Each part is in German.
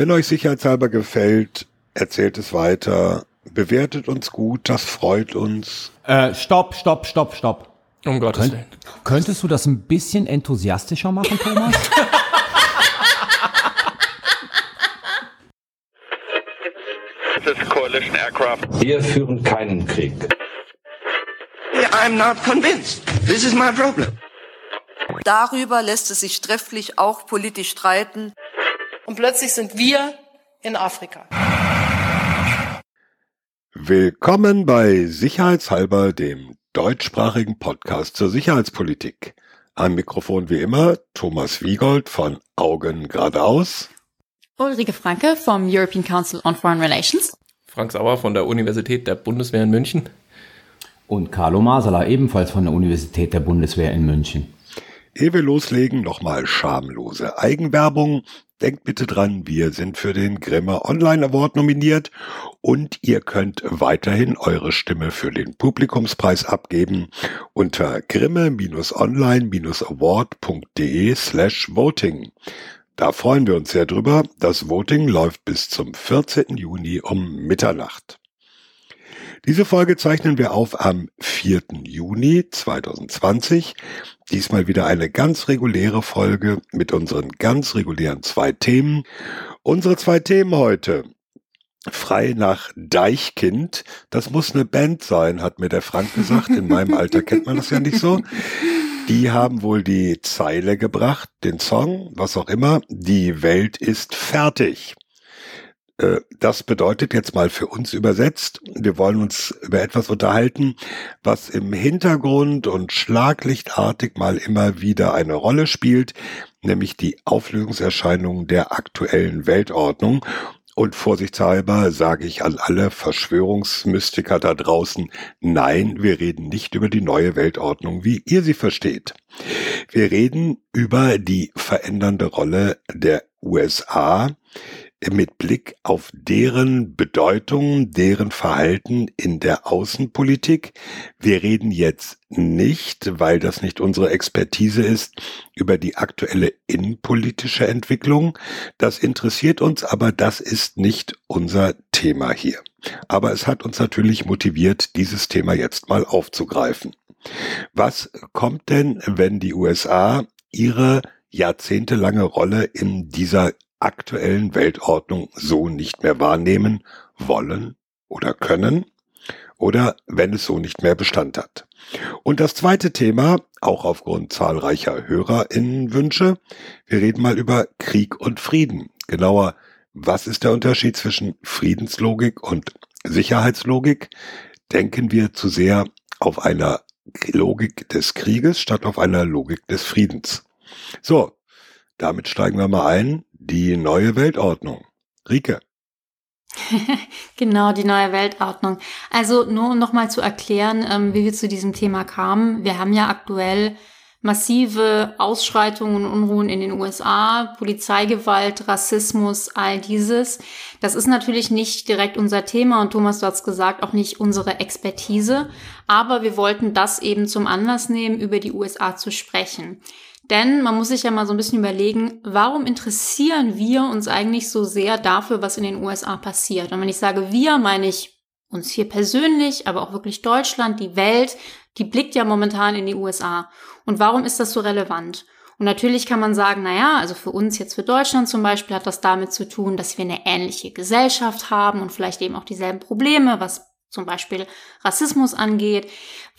Wenn euch sicherheitshalber gefällt, erzählt es weiter, bewertet uns gut, das freut uns. Äh, stopp, stopp, stopp, stopp. Um Gottes Könnt, Willen. könntest du das ein bisschen enthusiastischer machen, Thomas? This is coalition aircraft. Wir führen keinen Krieg. I'm not convinced. This is my problem. Darüber lässt es sich trefflich auch politisch streiten. Und plötzlich sind wir in Afrika. Willkommen bei Sicherheitshalber, dem deutschsprachigen Podcast zur Sicherheitspolitik. Am Mikrofon wie immer Thomas Wiegold von Augen geradeaus. Ulrike Franke vom European Council on Foreign Relations. Frank Sauer von der Universität der Bundeswehr in München. Und Carlo Masala, ebenfalls von der Universität der Bundeswehr in München. Ehe wir loslegen, nochmal schamlose Eigenwerbung. Denkt bitte dran, wir sind für den Grimme Online Award nominiert und ihr könnt weiterhin eure Stimme für den Publikumspreis abgeben unter grimme-online-award.de slash voting. Da freuen wir uns sehr drüber. Das Voting läuft bis zum 14. Juni um Mitternacht. Diese Folge zeichnen wir auf am 4. Juni 2020. Diesmal wieder eine ganz reguläre Folge mit unseren ganz regulären zwei Themen. Unsere zwei Themen heute. Frei nach Deichkind. Das muss eine Band sein, hat mir der Frank gesagt. In meinem Alter kennt man das ja nicht so. Die haben wohl die Zeile gebracht, den Song, was auch immer. Die Welt ist fertig. Äh, Das bedeutet jetzt mal für uns übersetzt, wir wollen uns über etwas unterhalten, was im Hintergrund und schlaglichtartig mal immer wieder eine Rolle spielt, nämlich die Auflösungserscheinungen der aktuellen Weltordnung. Und vorsichtshalber sage ich an alle Verschwörungsmystiker da draußen, nein, wir reden nicht über die neue Weltordnung, wie ihr sie versteht. Wir reden über die verändernde Rolle der USA mit Blick auf deren Bedeutung, deren Verhalten in der Außenpolitik. Wir reden jetzt nicht, weil das nicht unsere Expertise ist, über die aktuelle innenpolitische Entwicklung. Das interessiert uns, aber das ist nicht unser Thema hier. Aber es hat uns natürlich motiviert, dieses Thema jetzt mal aufzugreifen. Was kommt denn, wenn die USA ihre jahrzehntelange Rolle in dieser aktuellen Weltordnung so nicht mehr wahrnehmen wollen oder können oder wenn es so nicht mehr Bestand hat. Und das zweite Thema, auch aufgrund zahlreicher Hörerinnenwünsche, wir reden mal über Krieg und Frieden. Genauer, was ist der Unterschied zwischen Friedenslogik und Sicherheitslogik? Denken wir zu sehr auf einer Logik des Krieges statt auf einer Logik des Friedens. So, damit steigen wir mal ein. Die neue Weltordnung. Rike. genau, die neue Weltordnung. Also nur um nochmal zu erklären, ähm, wie wir zu diesem Thema kamen. Wir haben ja aktuell massive Ausschreitungen und Unruhen in den USA, Polizeigewalt, Rassismus, all dieses. Das ist natürlich nicht direkt unser Thema und Thomas, du hast gesagt, auch nicht unsere Expertise. Aber wir wollten das eben zum Anlass nehmen, über die USA zu sprechen. Denn man muss sich ja mal so ein bisschen überlegen, warum interessieren wir uns eigentlich so sehr dafür, was in den USA passiert? Und wenn ich sage wir, meine ich uns hier persönlich, aber auch wirklich Deutschland, die Welt, die blickt ja momentan in die USA. Und warum ist das so relevant? Und natürlich kann man sagen, na ja, also für uns jetzt für Deutschland zum Beispiel hat das damit zu tun, dass wir eine ähnliche Gesellschaft haben und vielleicht eben auch dieselben Probleme, was zum Beispiel Rassismus angeht,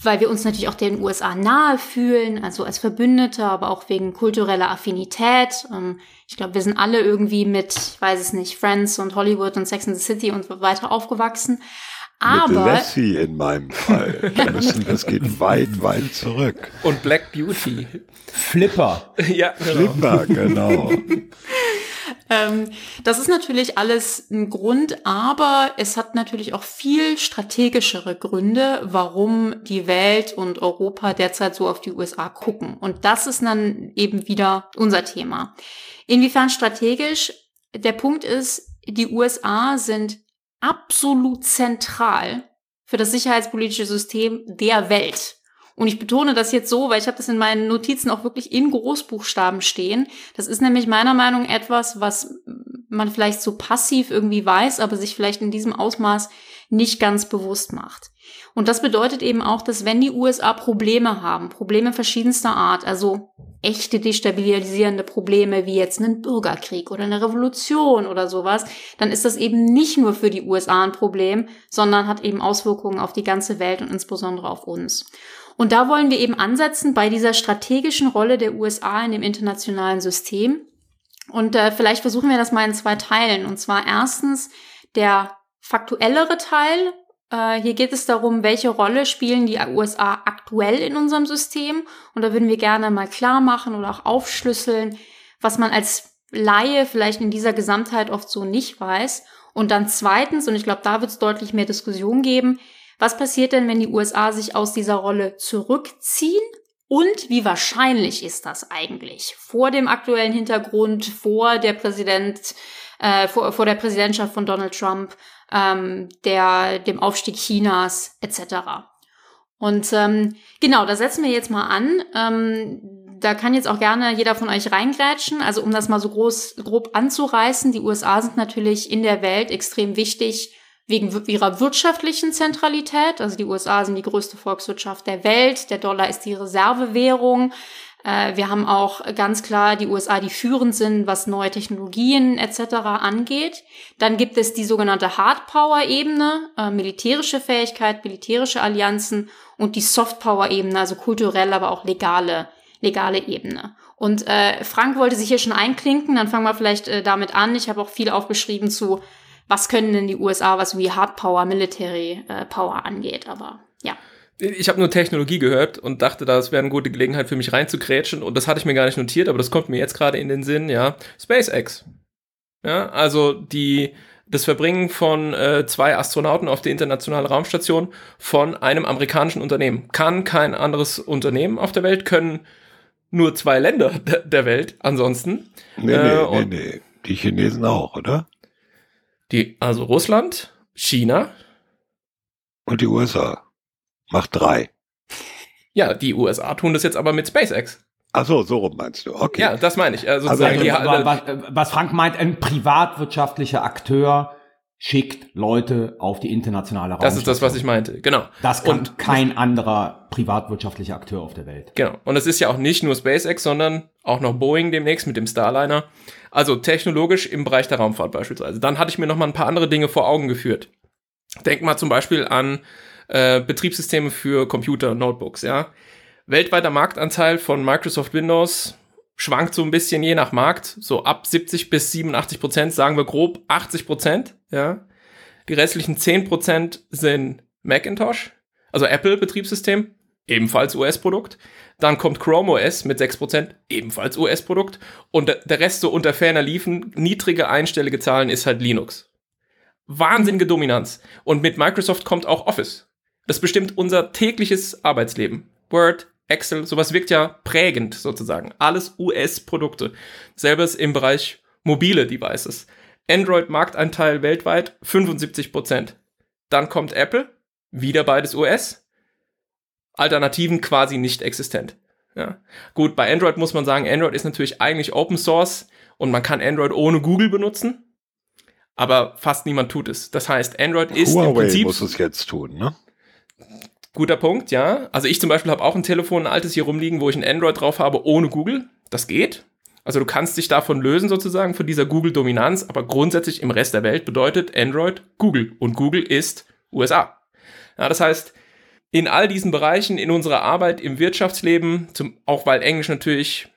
weil wir uns natürlich auch den USA nahe fühlen, also als Verbündete, aber auch wegen kultureller Affinität. Ähm, ich glaube, wir sind alle irgendwie mit, ich weiß es nicht, Friends und Hollywood und Sex and the City und so weiter aufgewachsen. Aber Mit Lassie in meinem Fall. Wir müssen, das geht weit, weit zurück. Und Black Beauty. Flipper. ja, genau. Flipper, genau. Ähm, das ist natürlich alles ein Grund, aber es hat natürlich auch viel strategischere Gründe, warum die Welt und Europa derzeit so auf die USA gucken. Und das ist dann eben wieder unser Thema. Inwiefern strategisch? Der Punkt ist, die USA sind absolut zentral für das sicherheitspolitische System der Welt. Und ich betone das jetzt so, weil ich habe das in meinen Notizen auch wirklich in Großbuchstaben stehen. Das ist nämlich meiner Meinung nach etwas, was man vielleicht so passiv irgendwie weiß, aber sich vielleicht in diesem Ausmaß nicht ganz bewusst macht. Und das bedeutet eben auch, dass wenn die USA Probleme haben, Probleme verschiedenster Art, also echte destabilisierende Probleme wie jetzt einen Bürgerkrieg oder eine Revolution oder sowas, dann ist das eben nicht nur für die USA ein Problem, sondern hat eben Auswirkungen auf die ganze Welt und insbesondere auf uns. Und da wollen wir eben ansetzen bei dieser strategischen Rolle der USA in dem internationalen System. Und äh, vielleicht versuchen wir das mal in zwei Teilen. Und zwar erstens der faktuellere Teil. Äh, hier geht es darum, welche Rolle spielen die USA aktuell in unserem System. Und da würden wir gerne mal klar machen oder auch aufschlüsseln, was man als Laie vielleicht in dieser Gesamtheit oft so nicht weiß. Und dann zweitens, und ich glaube, da wird es deutlich mehr Diskussion geben, was passiert denn, wenn die USA sich aus dieser Rolle zurückziehen? Und wie wahrscheinlich ist das eigentlich vor dem aktuellen Hintergrund, vor der Präsident, äh, vor, vor der Präsidentschaft von Donald Trump ähm, der, dem Aufstieg Chinas etc. Und ähm, genau, da setzen wir jetzt mal an. Ähm, da kann jetzt auch gerne jeder von euch reingrätschen. Also um das mal so groß, grob anzureißen, die USA sind natürlich in der Welt extrem wichtig wegen ihrer wirtschaftlichen Zentralität. Also die USA sind die größte Volkswirtschaft der Welt. Der Dollar ist die Reservewährung. Äh, wir haben auch ganz klar die USA, die führend sind, was neue Technologien etc. angeht. Dann gibt es die sogenannte Hard Power Ebene, äh, militärische Fähigkeit, militärische Allianzen und die Soft Power Ebene, also kulturell, aber auch legale legale Ebene. Und äh, Frank wollte sich hier schon einklinken, dann fangen wir vielleicht äh, damit an. Ich habe auch viel aufgeschrieben zu, was können denn die USA, was wie Hard Power, Military äh, Power angeht. Aber ja. Ich habe nur Technologie gehört und dachte, das wäre eine gute Gelegenheit für mich reinzukrätschen und das hatte ich mir gar nicht notiert, aber das kommt mir jetzt gerade in den Sinn, ja. SpaceX. Ja, also die, das Verbringen von äh, zwei Astronauten auf die internationale Raumstation von einem amerikanischen Unternehmen. Kann kein anderes Unternehmen auf der Welt, können nur zwei Länder der Welt ansonsten. Nee, äh, nee, nee, nee. Die Chinesen auch, oder? Die, also Russland, China. Und die USA. Macht drei. Ja, die USA tun das jetzt aber mit SpaceX. Ach so, so rum meinst du. Okay. Ja, das meine ich. Also, also die, was, was Frank meint, ein privatwirtschaftlicher Akteur schickt Leute auf die internationale Raumstation. Das ist das, was ich meinte, genau. Das kann und kein anderer privatwirtschaftlicher Akteur auf der Welt. Genau. Und es ist ja auch nicht nur SpaceX, sondern auch noch Boeing demnächst mit dem Starliner. Also technologisch im Bereich der Raumfahrt beispielsweise. Dann hatte ich mir noch mal ein paar andere Dinge vor Augen geführt. Denk mal zum Beispiel an äh, Betriebssysteme für Computer, Notebooks, ja. Weltweiter Marktanteil von Microsoft Windows schwankt so ein bisschen je nach Markt, so ab 70 bis 87 Prozent, sagen wir grob 80 Prozent, ja. Die restlichen 10 Prozent sind Macintosh, also Apple Betriebssystem, ebenfalls US-Produkt. Dann kommt Chrome OS mit 6%, ebenfalls US-Produkt. Und der Rest so unter ferner liefen, niedrige einstellige Zahlen ist halt Linux. Wahnsinnige Dominanz. Und mit Microsoft kommt auch Office. Das bestimmt unser tägliches Arbeitsleben. Word, Excel, sowas wirkt ja prägend sozusagen. Alles US-Produkte. Selbes im Bereich mobile Devices. Android-Marktanteil weltweit 75%. Dann kommt Apple, wieder beides US. Alternativen quasi nicht existent. Ja. Gut, bei Android muss man sagen, Android ist natürlich eigentlich Open Source und man kann Android ohne Google benutzen. Aber fast niemand tut es. Das heißt, Android ist Huawei im Prinzip. muss es jetzt tun, ne? Guter Punkt, ja. Also ich zum Beispiel habe auch ein Telefon, ein altes hier rumliegen, wo ich ein Android drauf habe ohne Google. Das geht. Also du kannst dich davon lösen sozusagen, von dieser Google-Dominanz, aber grundsätzlich im Rest der Welt bedeutet Android Google und Google ist USA. Ja, das heißt, in all diesen Bereichen, in unserer Arbeit, im Wirtschaftsleben, zum, auch weil Englisch natürlich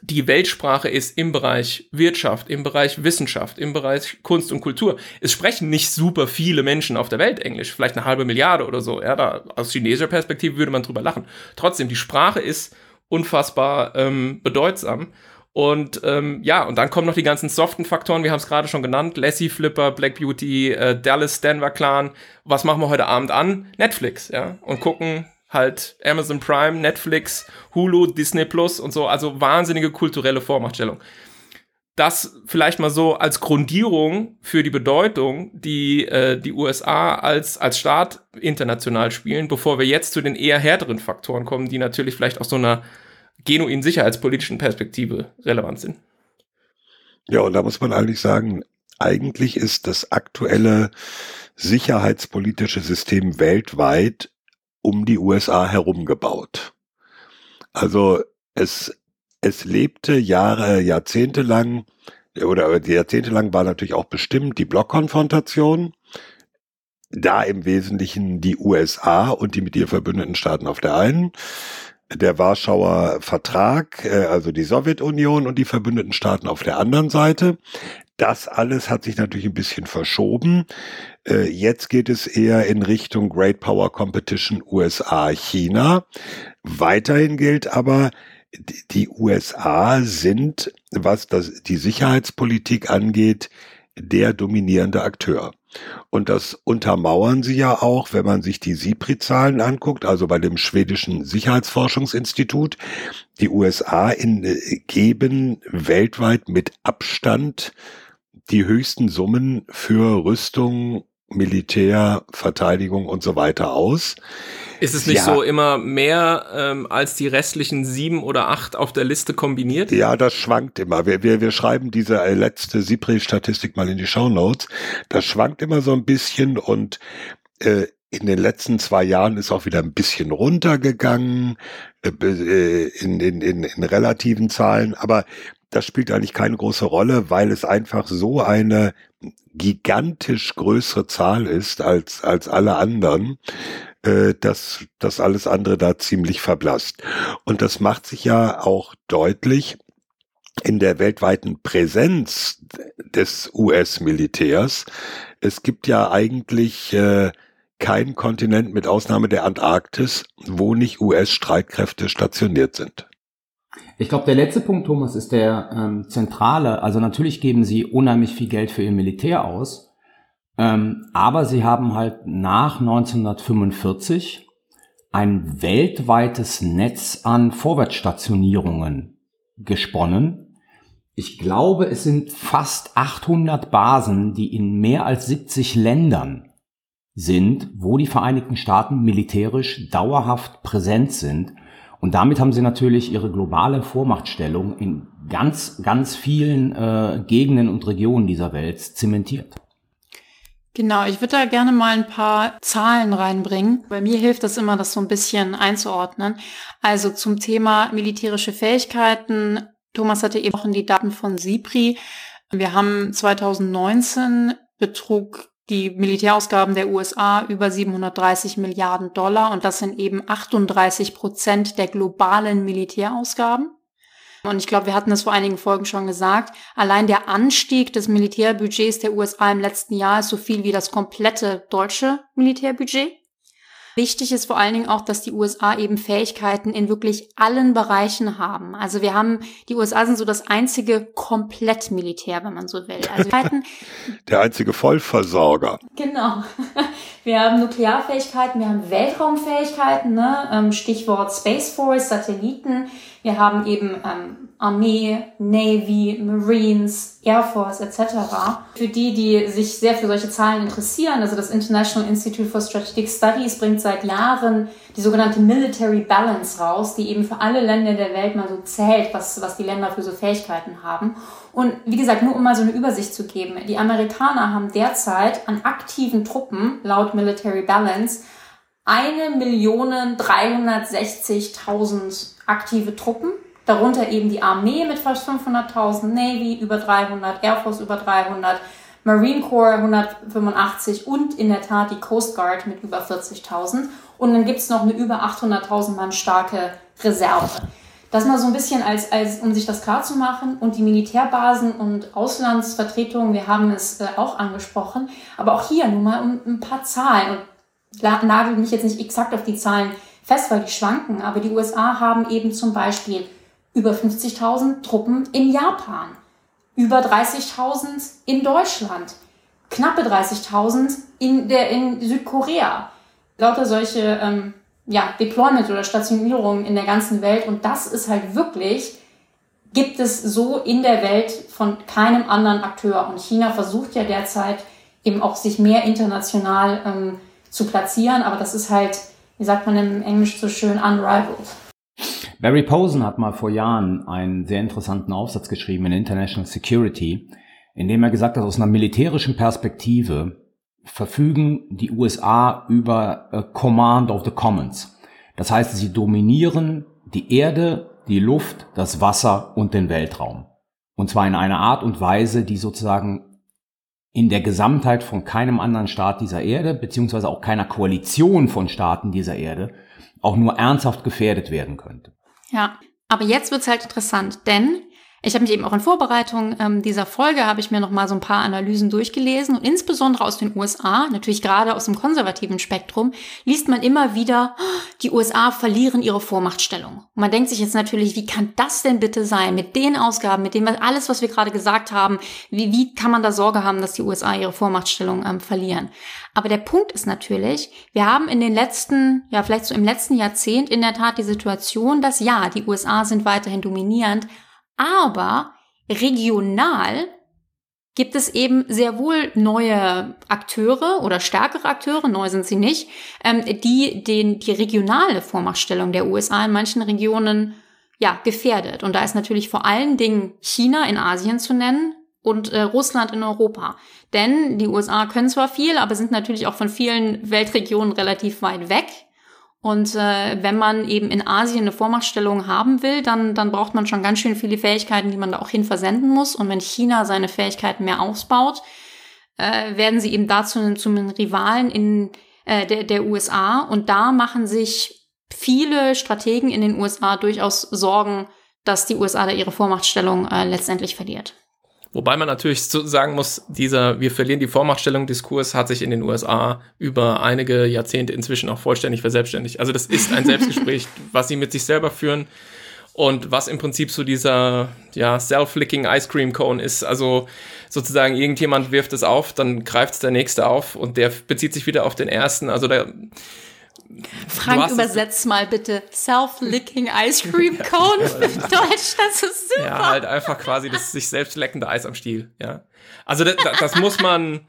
die Weltsprache ist im Bereich Wirtschaft, im Bereich Wissenschaft, im Bereich Kunst und Kultur. Es sprechen nicht super viele Menschen auf der Welt Englisch, vielleicht eine halbe Milliarde oder so. Ja, da aus chinesischer Perspektive würde man drüber lachen. Trotzdem, die Sprache ist unfassbar ähm, bedeutsam und ähm, ja, und dann kommen noch die ganzen soften Faktoren, wir haben es gerade schon genannt, Lassie Flipper, Black Beauty, äh, Dallas, Denver Clan. Was machen wir heute Abend an? Netflix, ja. Und gucken halt Amazon Prime, Netflix, Hulu, Disney Plus und so. Also wahnsinnige kulturelle Vormachtstellung. das vielleicht mal so als Grundierung für die Bedeutung, die äh, die USA als, als Staat international spielen, bevor wir jetzt zu den eher härteren Faktoren kommen, die natürlich vielleicht aus so einer genuinen sicherheitspolitischen Perspektive relevant sind. Ja, und da muss man eigentlich sagen, eigentlich ist das aktuelle sicherheitspolitische System weltweit um die USA herum gebaut. Also es, es lebte Jahre, Jahrzehnte lang, oder jahrzehntelang war natürlich auch bestimmt die Blockkonfrontation, da im Wesentlichen die USA und die mit ihr verbündeten Staaten auf der einen, der Warschauer Vertrag, äh, also die Sowjetunion und die verbündeten Staaten auf der anderen Seite. Das alles hat sich natürlich ein bisschen verschoben. Äh, jetzt geht es eher in Richtung Great Power Competition USA-China. Weiterhin gilt aber, die USA sind, was das, die Sicherheitspolitik angeht, der dominierende Akteur. Und das untermauern sie ja auch, wenn man sich die SIPRI-Zahlen anguckt, also bei dem schwedischen Sicherheitsforschungsinstitut. Die USA in, äh, geben weltweit mit Abstand die höchsten Summen für Rüstung, Militär, Verteidigung und so weiter aus. Ist es nicht ja. so immer mehr ähm, als die restlichen sieben oder acht auf der Liste kombiniert? Ja, das schwankt immer. Wir, wir, wir schreiben diese äh, letzte SIPRI-Statistik mal in die Show Notes. Das schwankt immer so ein bisschen und äh, in den letzten zwei Jahren ist auch wieder ein bisschen runtergegangen äh, äh in, in, in, in relativen Zahlen, aber das spielt eigentlich keine große Rolle, weil es einfach so eine gigantisch größere Zahl ist als, als alle anderen, äh, dass das alles andere da ziemlich verblasst. Und das macht sich ja auch deutlich in der weltweiten Präsenz des US-Militärs. Es gibt ja eigentlich äh, keinen Kontinent mit Ausnahme der Antarktis, wo nicht US-Streitkräfte stationiert sind. Ich glaube, der letzte Punkt, Thomas, ist der ähm, zentrale. Also natürlich geben sie unheimlich viel Geld für ihr Militär aus. Ähm, aber sie haben halt nach 1945 ein weltweites Netz an Vorwärtsstationierungen gesponnen. Ich glaube, es sind fast 800 Basen, die in mehr als 70 Ländern sind, wo die Vereinigten Staaten militärisch dauerhaft präsent sind. Und damit haben sie natürlich ihre globale Vormachtstellung in ganz, ganz vielen äh, Gegenden und Regionen dieser Welt zementiert. Genau, ich würde da gerne mal ein paar Zahlen reinbringen. Bei mir hilft das immer, das so ein bisschen einzuordnen. Also zum Thema militärische Fähigkeiten. Thomas hatte eben auch die Daten von SIPRI. Wir haben 2019 betrug die Militärausgaben der USA über 730 Milliarden Dollar und das sind eben 38 Prozent der globalen Militärausgaben. Und ich glaube, wir hatten das vor einigen Folgen schon gesagt. Allein der Anstieg des Militärbudgets der USA im letzten Jahr ist so viel wie das komplette deutsche Militärbudget. Wichtig ist vor allen Dingen auch, dass die USA eben Fähigkeiten in wirklich allen Bereichen haben. Also wir haben, die USA sind so das einzige Komplettmilitär, wenn man so will. Also Der einzige Vollversorger. Genau. Wir haben Nuklearfähigkeiten, wir haben Weltraumfähigkeiten, ne? Ähm, Stichwort Space Force, Satelliten. Wir haben eben ähm, Armee, Navy, Marines, Air Force etc. Für die, die sich sehr für solche Zahlen interessieren, also das International Institute for Strategic Studies bringt seit Jahren die sogenannte Military Balance raus, die eben für alle Länder der Welt mal so zählt, was, was die Länder für so Fähigkeiten haben. Und wie gesagt, nur um mal so eine Übersicht zu geben, die Amerikaner haben derzeit an aktiven Truppen laut Military Balance 1.360.000 aktive Truppen, darunter eben die Armee mit fast 500.000, Navy über 300, Air Force über 300, Marine Corps 185 und in der Tat die Coast Guard mit über 40.000. Und dann gibt's noch eine über 800.000 Mann starke Reserve. Das mal so ein bisschen als, als, um sich das klar zu machen. Und die Militärbasen und Auslandsvertretungen, wir haben es äh, auch angesprochen. Aber auch hier nur mal um ein paar Zahlen. Und nagelt mich jetzt nicht exakt auf die Zahlen fest, weil die schwanken. Aber die USA haben eben zum Beispiel über 50.000 Truppen in Japan über 30.000 in Deutschland, knappe 30.000 in, der, in Südkorea. Lauter solche ähm, ja, Deployment oder Stationierungen in der ganzen Welt. Und das ist halt wirklich gibt es so in der Welt von keinem anderen Akteur. Und China versucht ja derzeit eben auch sich mehr international ähm, zu platzieren, aber das ist halt, wie sagt man im Englisch so schön, unrivaled. Barry Posen hat mal vor Jahren einen sehr interessanten Aufsatz geschrieben in International Security, in dem er gesagt hat, aus einer militärischen Perspektive verfügen die USA über Command of the Commons. Das heißt, sie dominieren die Erde, die Luft, das Wasser und den Weltraum. Und zwar in einer Art und Weise, die sozusagen in der Gesamtheit von keinem anderen Staat dieser Erde, beziehungsweise auch keiner Koalition von Staaten dieser Erde, auch nur ernsthaft gefährdet werden könnte. Ja, aber jetzt wird's halt interessant, denn ich habe mich eben auch in Vorbereitung ähm, dieser Folge habe ich mir noch mal so ein paar Analysen durchgelesen und insbesondere aus den USA, natürlich gerade aus dem konservativen Spektrum, liest man immer wieder, die USA verlieren ihre Vormachtstellung. Und man denkt sich jetzt natürlich, wie kann das denn bitte sein mit den Ausgaben, mit dem alles, was wir gerade gesagt haben, wie, wie kann man da Sorge haben, dass die USA ihre Vormachtstellung ähm, verlieren? Aber der Punkt ist natürlich, wir haben in den letzten, ja vielleicht so im letzten Jahrzehnt in der Tat die Situation, dass ja, die USA sind weiterhin dominierend, aber regional gibt es eben sehr wohl neue Akteure oder stärkere Akteure, neu sind sie nicht, ähm, die den, die regionale Vormachtstellung der USA in manchen Regionen ja, gefährdet. Und da ist natürlich vor allen Dingen China in Asien zu nennen und äh, Russland in Europa. Denn die USA können zwar viel, aber sind natürlich auch von vielen Weltregionen relativ weit weg. Und äh, wenn man eben in Asien eine Vormachtstellung haben will, dann, dann braucht man schon ganz schön viele Fähigkeiten, die man da auch hin versenden muss. Und wenn China seine Fähigkeiten mehr ausbaut, äh, werden sie eben dazu zum Rivalen in äh, der, der USA. Und da machen sich viele Strategen in den USA durchaus Sorgen, dass die USA da ihre Vormachtstellung äh, letztendlich verliert. Wobei man natürlich sagen muss, dieser Wir verlieren die Vormachtstellung Diskurs hat sich in den USA über einige Jahrzehnte inzwischen auch vollständig verselbstständigt. Also das ist ein Selbstgespräch, was sie mit sich selber führen und was im Prinzip so dieser ja, self-licking Ice Cream Cone ist. Also sozusagen irgendjemand wirft es auf, dann greift es der nächste auf und der bezieht sich wieder auf den ersten. Also da Frank, übersetz mal bitte Self-Licking Ice Cream Cone für Deutsch, das ist super. Ja, halt einfach quasi das sich selbst leckende Eis am Stiel, ja. Also das, das muss man,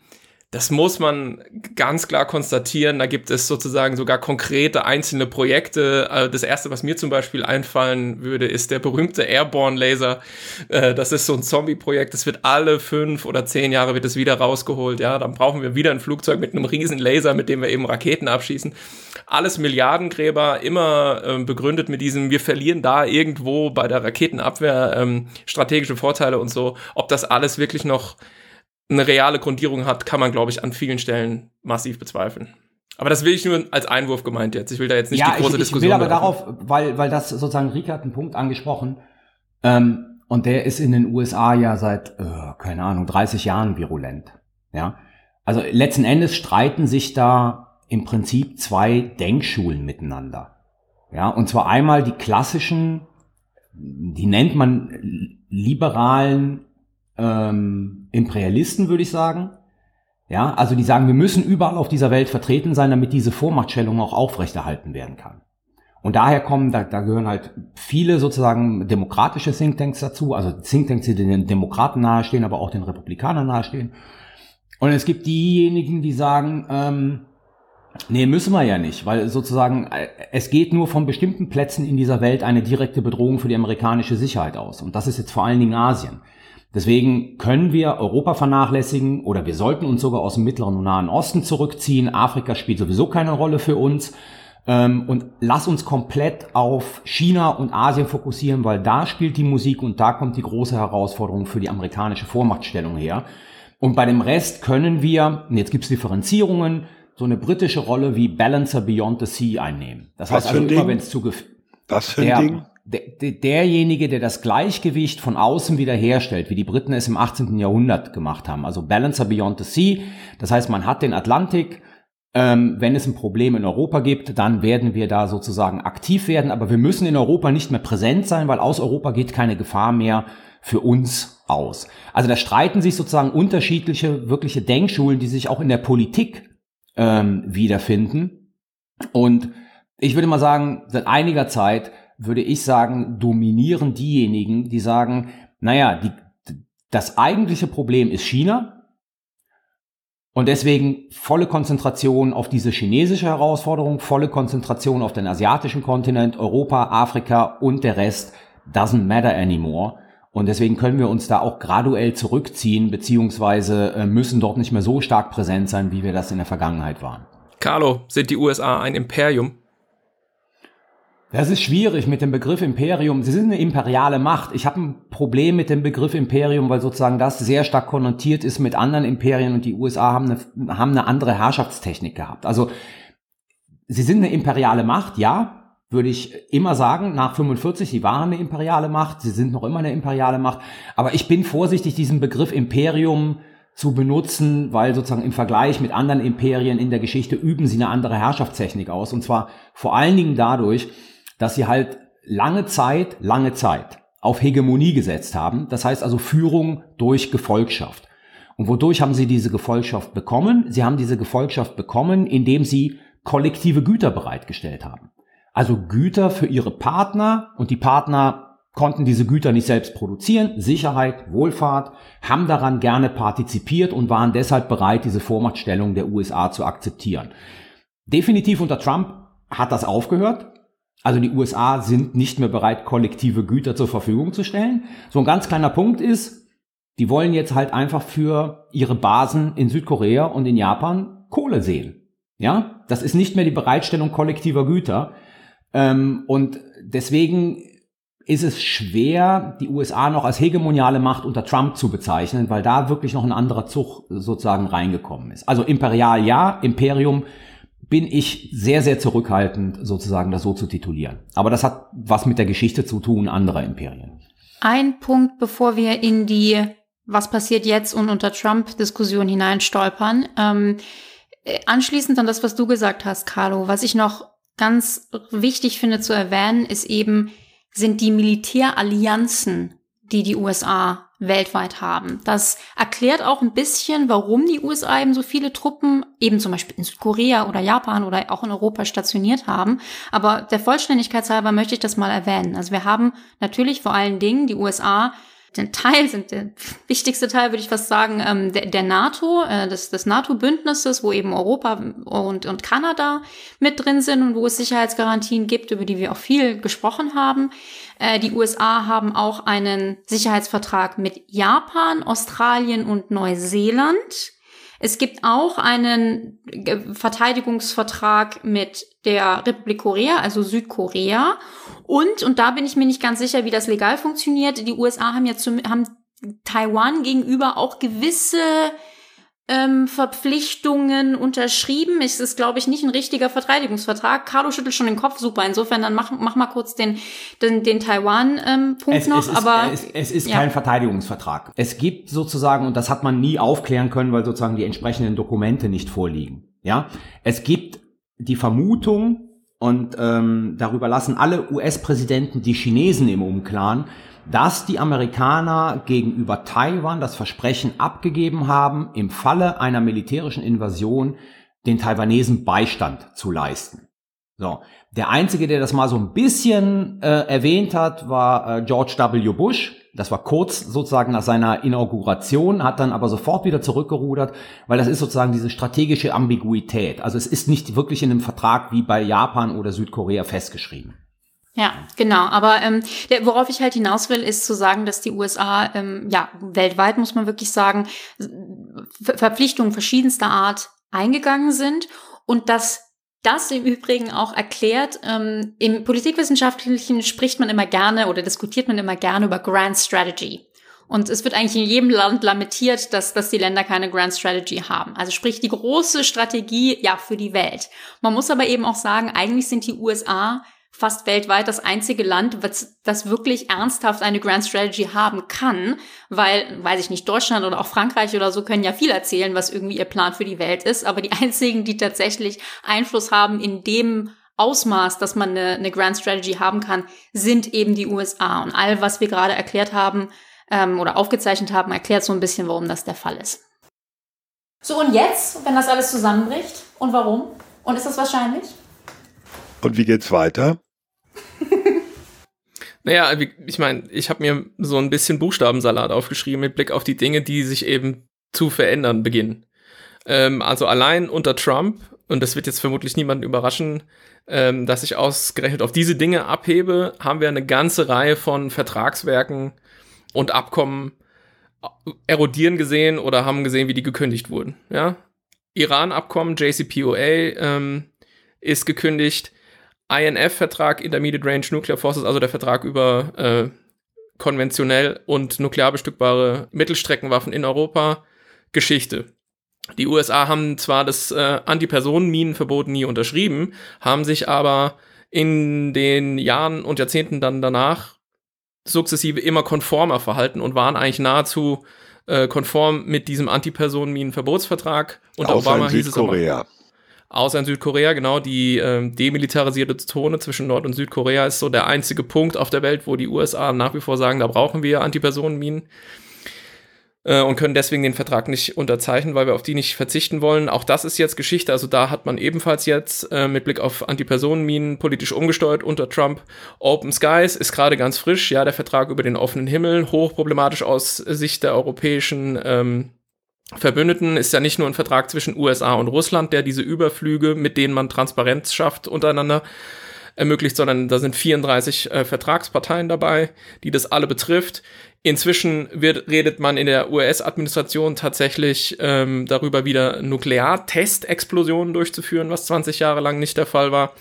das muss man ganz klar konstatieren. Da gibt es sozusagen sogar konkrete einzelne Projekte. Äh, das erste, was mir zum Beispiel einfallen würde, ist der berühmte Airborne Laser. Äh, das ist so ein Zombie-Projekt. Das wird alle fünf oder zehn Jahre wird es wieder rausgeholt. Ja, dann brauchen wir wieder ein Flugzeug mit einem riesen Laser, mit dem wir eben Raketen abschießen. Alles Milliardengräber, immer äh, begründet mit diesem, wir verlieren da irgendwo bei der Raketenabwehr ähm, strategische Vorteile und so. Ob das alles wirklich noch eine reale Grundierung hat, kann man, glaube ich, an vielen Stellen massiv bezweifeln. Aber das will ich nur als Einwurf gemeint jetzt. Ich will da jetzt nicht ja, die große ich, ich Diskussion. Ich will aber darauf, weil, weil das sozusagen, Rika hat einen Punkt angesprochen, ähm, und der ist in den USA ja seit, äh, keine Ahnung, 30 Jahren virulent. Ja. Also letzten Endes streiten sich da im Prinzip zwei Denkschulen miteinander. Ja, und zwar einmal die klassischen, die nennt man liberalen ähm, Imperialisten, würde ich sagen. Ja, also die sagen, wir müssen überall auf dieser Welt vertreten sein, damit diese Vormachtstellung auch aufrechterhalten werden kann. Und daher kommen, da, da gehören halt viele sozusagen demokratische Thinktanks dazu, also Thinktanks, die den Demokraten nahestehen, aber auch den Republikanern nahestehen. Und es gibt diejenigen, die sagen, ähm, nee, müssen wir ja nicht, weil sozusagen äh, es geht nur von bestimmten Plätzen in dieser Welt eine direkte Bedrohung für die amerikanische Sicherheit aus. Und das ist jetzt vor allen Dingen Asien. Deswegen können wir Europa vernachlässigen oder wir sollten uns sogar aus dem Mittleren und Nahen Osten zurückziehen. Afrika spielt sowieso keine Rolle für uns. Ähm, und lass uns komplett auf China und Asien fokussieren, weil da spielt die Musik und da kommt die große Herausforderung für die amerikanische Vormachtstellung her. Und bei dem Rest können wir, und jetzt gibt's Differenzierungen, so eine britische Rolle wie Balancer Beyond the Sea einnehmen. Das Was heißt also für ein immer, wenn es zu Was für ein Ding? Der, der, derjenige, der das Gleichgewicht von außen wiederherstellt, wie die Briten es im 18. Jahrhundert gemacht haben. Also Balancer Beyond the Sea. Das heißt, man hat den Atlantik. Ähm, wenn es ein Problem in Europa gibt, dann werden wir da sozusagen aktiv werden. Aber wir müssen in Europa nicht mehr präsent sein, weil aus Europa geht keine Gefahr mehr für uns aus. Also da streiten sich sozusagen unterschiedliche, wirkliche Denkschulen, die sich auch in der Politik ähm, wiederfinden. Und ich würde mal sagen, seit einiger Zeit würde ich sagen, dominieren diejenigen, die sagen, naja, die, das eigentliche Problem ist China. Und deswegen volle Konzentration auf diese chinesische Herausforderung, volle Konzentration auf den asiatischen Kontinent, Europa, Afrika und der Rest doesn't matter anymore. Und deswegen können wir uns da auch graduell zurückziehen, beziehungsweise äh, müssen dort nicht mehr so stark präsent sein, wie wir das in der Vergangenheit waren. Carlo, sind die USA ein Imperium? Das ist schwierig mit dem Begriff Imperium. Sie sind eine imperiale Macht. Ich habe ein Problem mit dem Begriff Imperium, weil sozusagen das sehr stark konnotiert ist mit anderen Imperien und die USA haben eine, haben eine andere Herrschaftstechnik gehabt. Also sie sind eine imperiale Macht, ja, würde ich immer sagen. Nach 45, sie waren eine imperiale Macht, sie sind noch immer eine imperiale Macht. Aber ich bin vorsichtig, diesen Begriff Imperium zu benutzen, weil sozusagen im Vergleich mit anderen Imperien in der Geschichte üben sie eine andere Herrschaftstechnik aus. Und zwar vor allen Dingen dadurch, dass sie halt lange Zeit, lange Zeit auf Hegemonie gesetzt haben. Das heißt also Führung durch Gefolgschaft. Und wodurch haben sie diese Gefolgschaft bekommen? Sie haben diese Gefolgschaft bekommen, indem sie kollektive Güter bereitgestellt haben. Also Güter für ihre Partner und die Partner konnten diese Güter nicht selbst produzieren, Sicherheit, Wohlfahrt, haben daran gerne partizipiert und waren deshalb bereit, diese Vormachtstellung der USA zu akzeptieren. Definitiv unter Trump hat das aufgehört. Also die USA sind nicht mehr bereit, kollektive Güter zur Verfügung zu stellen. So ein ganz kleiner Punkt ist, die wollen jetzt halt einfach für ihre Basen in Südkorea und in Japan Kohle sehen. Ja, das ist nicht mehr die Bereitstellung kollektiver Güter. Ähm, und deswegen ist es schwer, die USA noch als hegemoniale Macht unter Trump zu bezeichnen, weil da wirklich noch ein anderer Zug sozusagen reingekommen ist. Also imperial ja, Imperium bin ich sehr, sehr zurückhaltend, sozusagen das so zu titulieren. Aber das hat was mit der Geschichte zu tun anderer Imperien. Ein Punkt, bevor wir in die Was passiert jetzt und unter Trump-Diskussion hineinstolpern. Ähm, äh, anschließend an das, was du gesagt hast, Carlo, was ich noch ganz wichtig finde zu erwähnen, ist eben, sind die Militärallianzen, die die USA weltweit haben. Das erklärt auch ein bisschen, warum die USA eben so viele Truppen eben zum Beispiel in Südkorea oder Japan oder auch in Europa stationiert haben. Aber der Vollständigkeit halber möchte ich das mal erwähnen. Also wir haben natürlich vor allen Dingen die USA den Teil sind, der wichtigste Teil würde ich fast sagen, ähm, der, der NATO, äh, des, des NATO-Bündnisses, wo eben Europa und, und Kanada mit drin sind und wo es Sicherheitsgarantien gibt, über die wir auch viel gesprochen haben. Äh, die USA haben auch einen Sicherheitsvertrag mit Japan, Australien und Neuseeland. Es gibt auch einen äh, Verteidigungsvertrag mit der Republik Korea, also Südkorea. Und, und da bin ich mir nicht ganz sicher, wie das legal funktioniert, die USA haben ja zum, haben Taiwan gegenüber auch gewisse ähm, Verpflichtungen unterschrieben. Es ist, glaube ich, nicht ein richtiger Verteidigungsvertrag. Carlo schüttelt schon den Kopf, super. Insofern, dann mach, mach mal kurz den, den, den Taiwan-Punkt ähm, noch. Es aber es, es ist ja. kein Verteidigungsvertrag. Es gibt sozusagen, und das hat man nie aufklären können, weil sozusagen die entsprechenden Dokumente nicht vorliegen. Ja, es gibt die Vermutung, und ähm, darüber lassen alle US-Präsidenten die Chinesen im Unklaren, dass die Amerikaner gegenüber Taiwan das Versprechen abgegeben haben, im Falle einer militärischen Invasion den Taiwanesen Beistand zu leisten. So, der einzige, der das mal so ein bisschen äh, erwähnt hat, war äh, George W. Bush. Das war kurz sozusagen nach seiner Inauguration, hat dann aber sofort wieder zurückgerudert, weil das ist sozusagen diese strategische Ambiguität. Also es ist nicht wirklich in einem Vertrag wie bei Japan oder Südkorea festgeschrieben. Ja, genau. Aber ähm, der, worauf ich halt hinaus will, ist zu sagen, dass die USA, ähm, ja, weltweit muss man wirklich sagen, Verpflichtungen verschiedenster Art eingegangen sind und dass das im Übrigen auch erklärt, ähm, im Politikwissenschaftlichen spricht man immer gerne oder diskutiert man immer gerne über Grand Strategy. Und es wird eigentlich in jedem Land lamentiert, dass, dass die Länder keine Grand Strategy haben. Also sprich die große Strategie, ja, für die Welt. Man muss aber eben auch sagen, eigentlich sind die USA fast weltweit das einzige Land, was, das wirklich ernsthaft eine Grand Strategy haben kann, weil, weiß ich nicht, Deutschland oder auch Frankreich oder so können ja viel erzählen, was irgendwie ihr Plan für die Welt ist, aber die einzigen, die tatsächlich Einfluss haben in dem Ausmaß, dass man eine, eine Grand Strategy haben kann, sind eben die USA. Und all, was wir gerade erklärt haben ähm, oder aufgezeichnet haben, erklärt so ein bisschen, warum das der Fall ist. So, und jetzt, wenn das alles zusammenbricht? Und warum? Und ist das wahrscheinlich? Und wie geht's weiter? Naja, ich meine, ich habe mir so ein bisschen Buchstabensalat aufgeschrieben mit Blick auf die Dinge, die sich eben zu verändern beginnen. Ähm, also allein unter Trump, und das wird jetzt vermutlich niemanden überraschen, ähm, dass ich ausgerechnet auf diese Dinge abhebe, haben wir eine ganze Reihe von Vertragswerken und Abkommen erodieren gesehen oder haben gesehen, wie die gekündigt wurden. Ja? Iran-Abkommen, JCPOA ähm, ist gekündigt. INF-Vertrag, Intermediate Range Nuclear Forces, also der Vertrag über äh, konventionell und nuklear bestückbare Mittelstreckenwaffen in Europa, Geschichte. Die USA haben zwar das äh, Antipersonenminenverbot nie unterschrieben, haben sich aber in den Jahren und Jahrzehnten dann danach sukzessive immer konformer verhalten und waren eigentlich nahezu äh, konform mit diesem Antipersonenminenverbotsvertrag. Unter Außer Obama in hieß es aber, Südkorea. Außer in Südkorea, genau, die ähm, demilitarisierte Zone zwischen Nord- und Südkorea ist so der einzige Punkt auf der Welt, wo die USA nach wie vor sagen, da brauchen wir Antipersonenminen äh, und können deswegen den Vertrag nicht unterzeichnen, weil wir auf die nicht verzichten wollen. Auch das ist jetzt Geschichte. Also da hat man ebenfalls jetzt äh, mit Blick auf Antipersonenminen politisch umgesteuert unter Trump. Open Skies ist gerade ganz frisch. Ja, der Vertrag über den offenen Himmel, hochproblematisch aus Sicht der europäischen ähm, Verbündeten ist ja nicht nur ein Vertrag zwischen USA und Russland, der diese Überflüge, mit denen man Transparenz schafft, untereinander ermöglicht, sondern da sind 34 äh, Vertragsparteien dabei, die das alle betrifft. Inzwischen wird, redet man in der US-Administration tatsächlich ähm, darüber, wieder Nukleartestexplosionen durchzuführen, was 20 Jahre lang nicht der Fall war.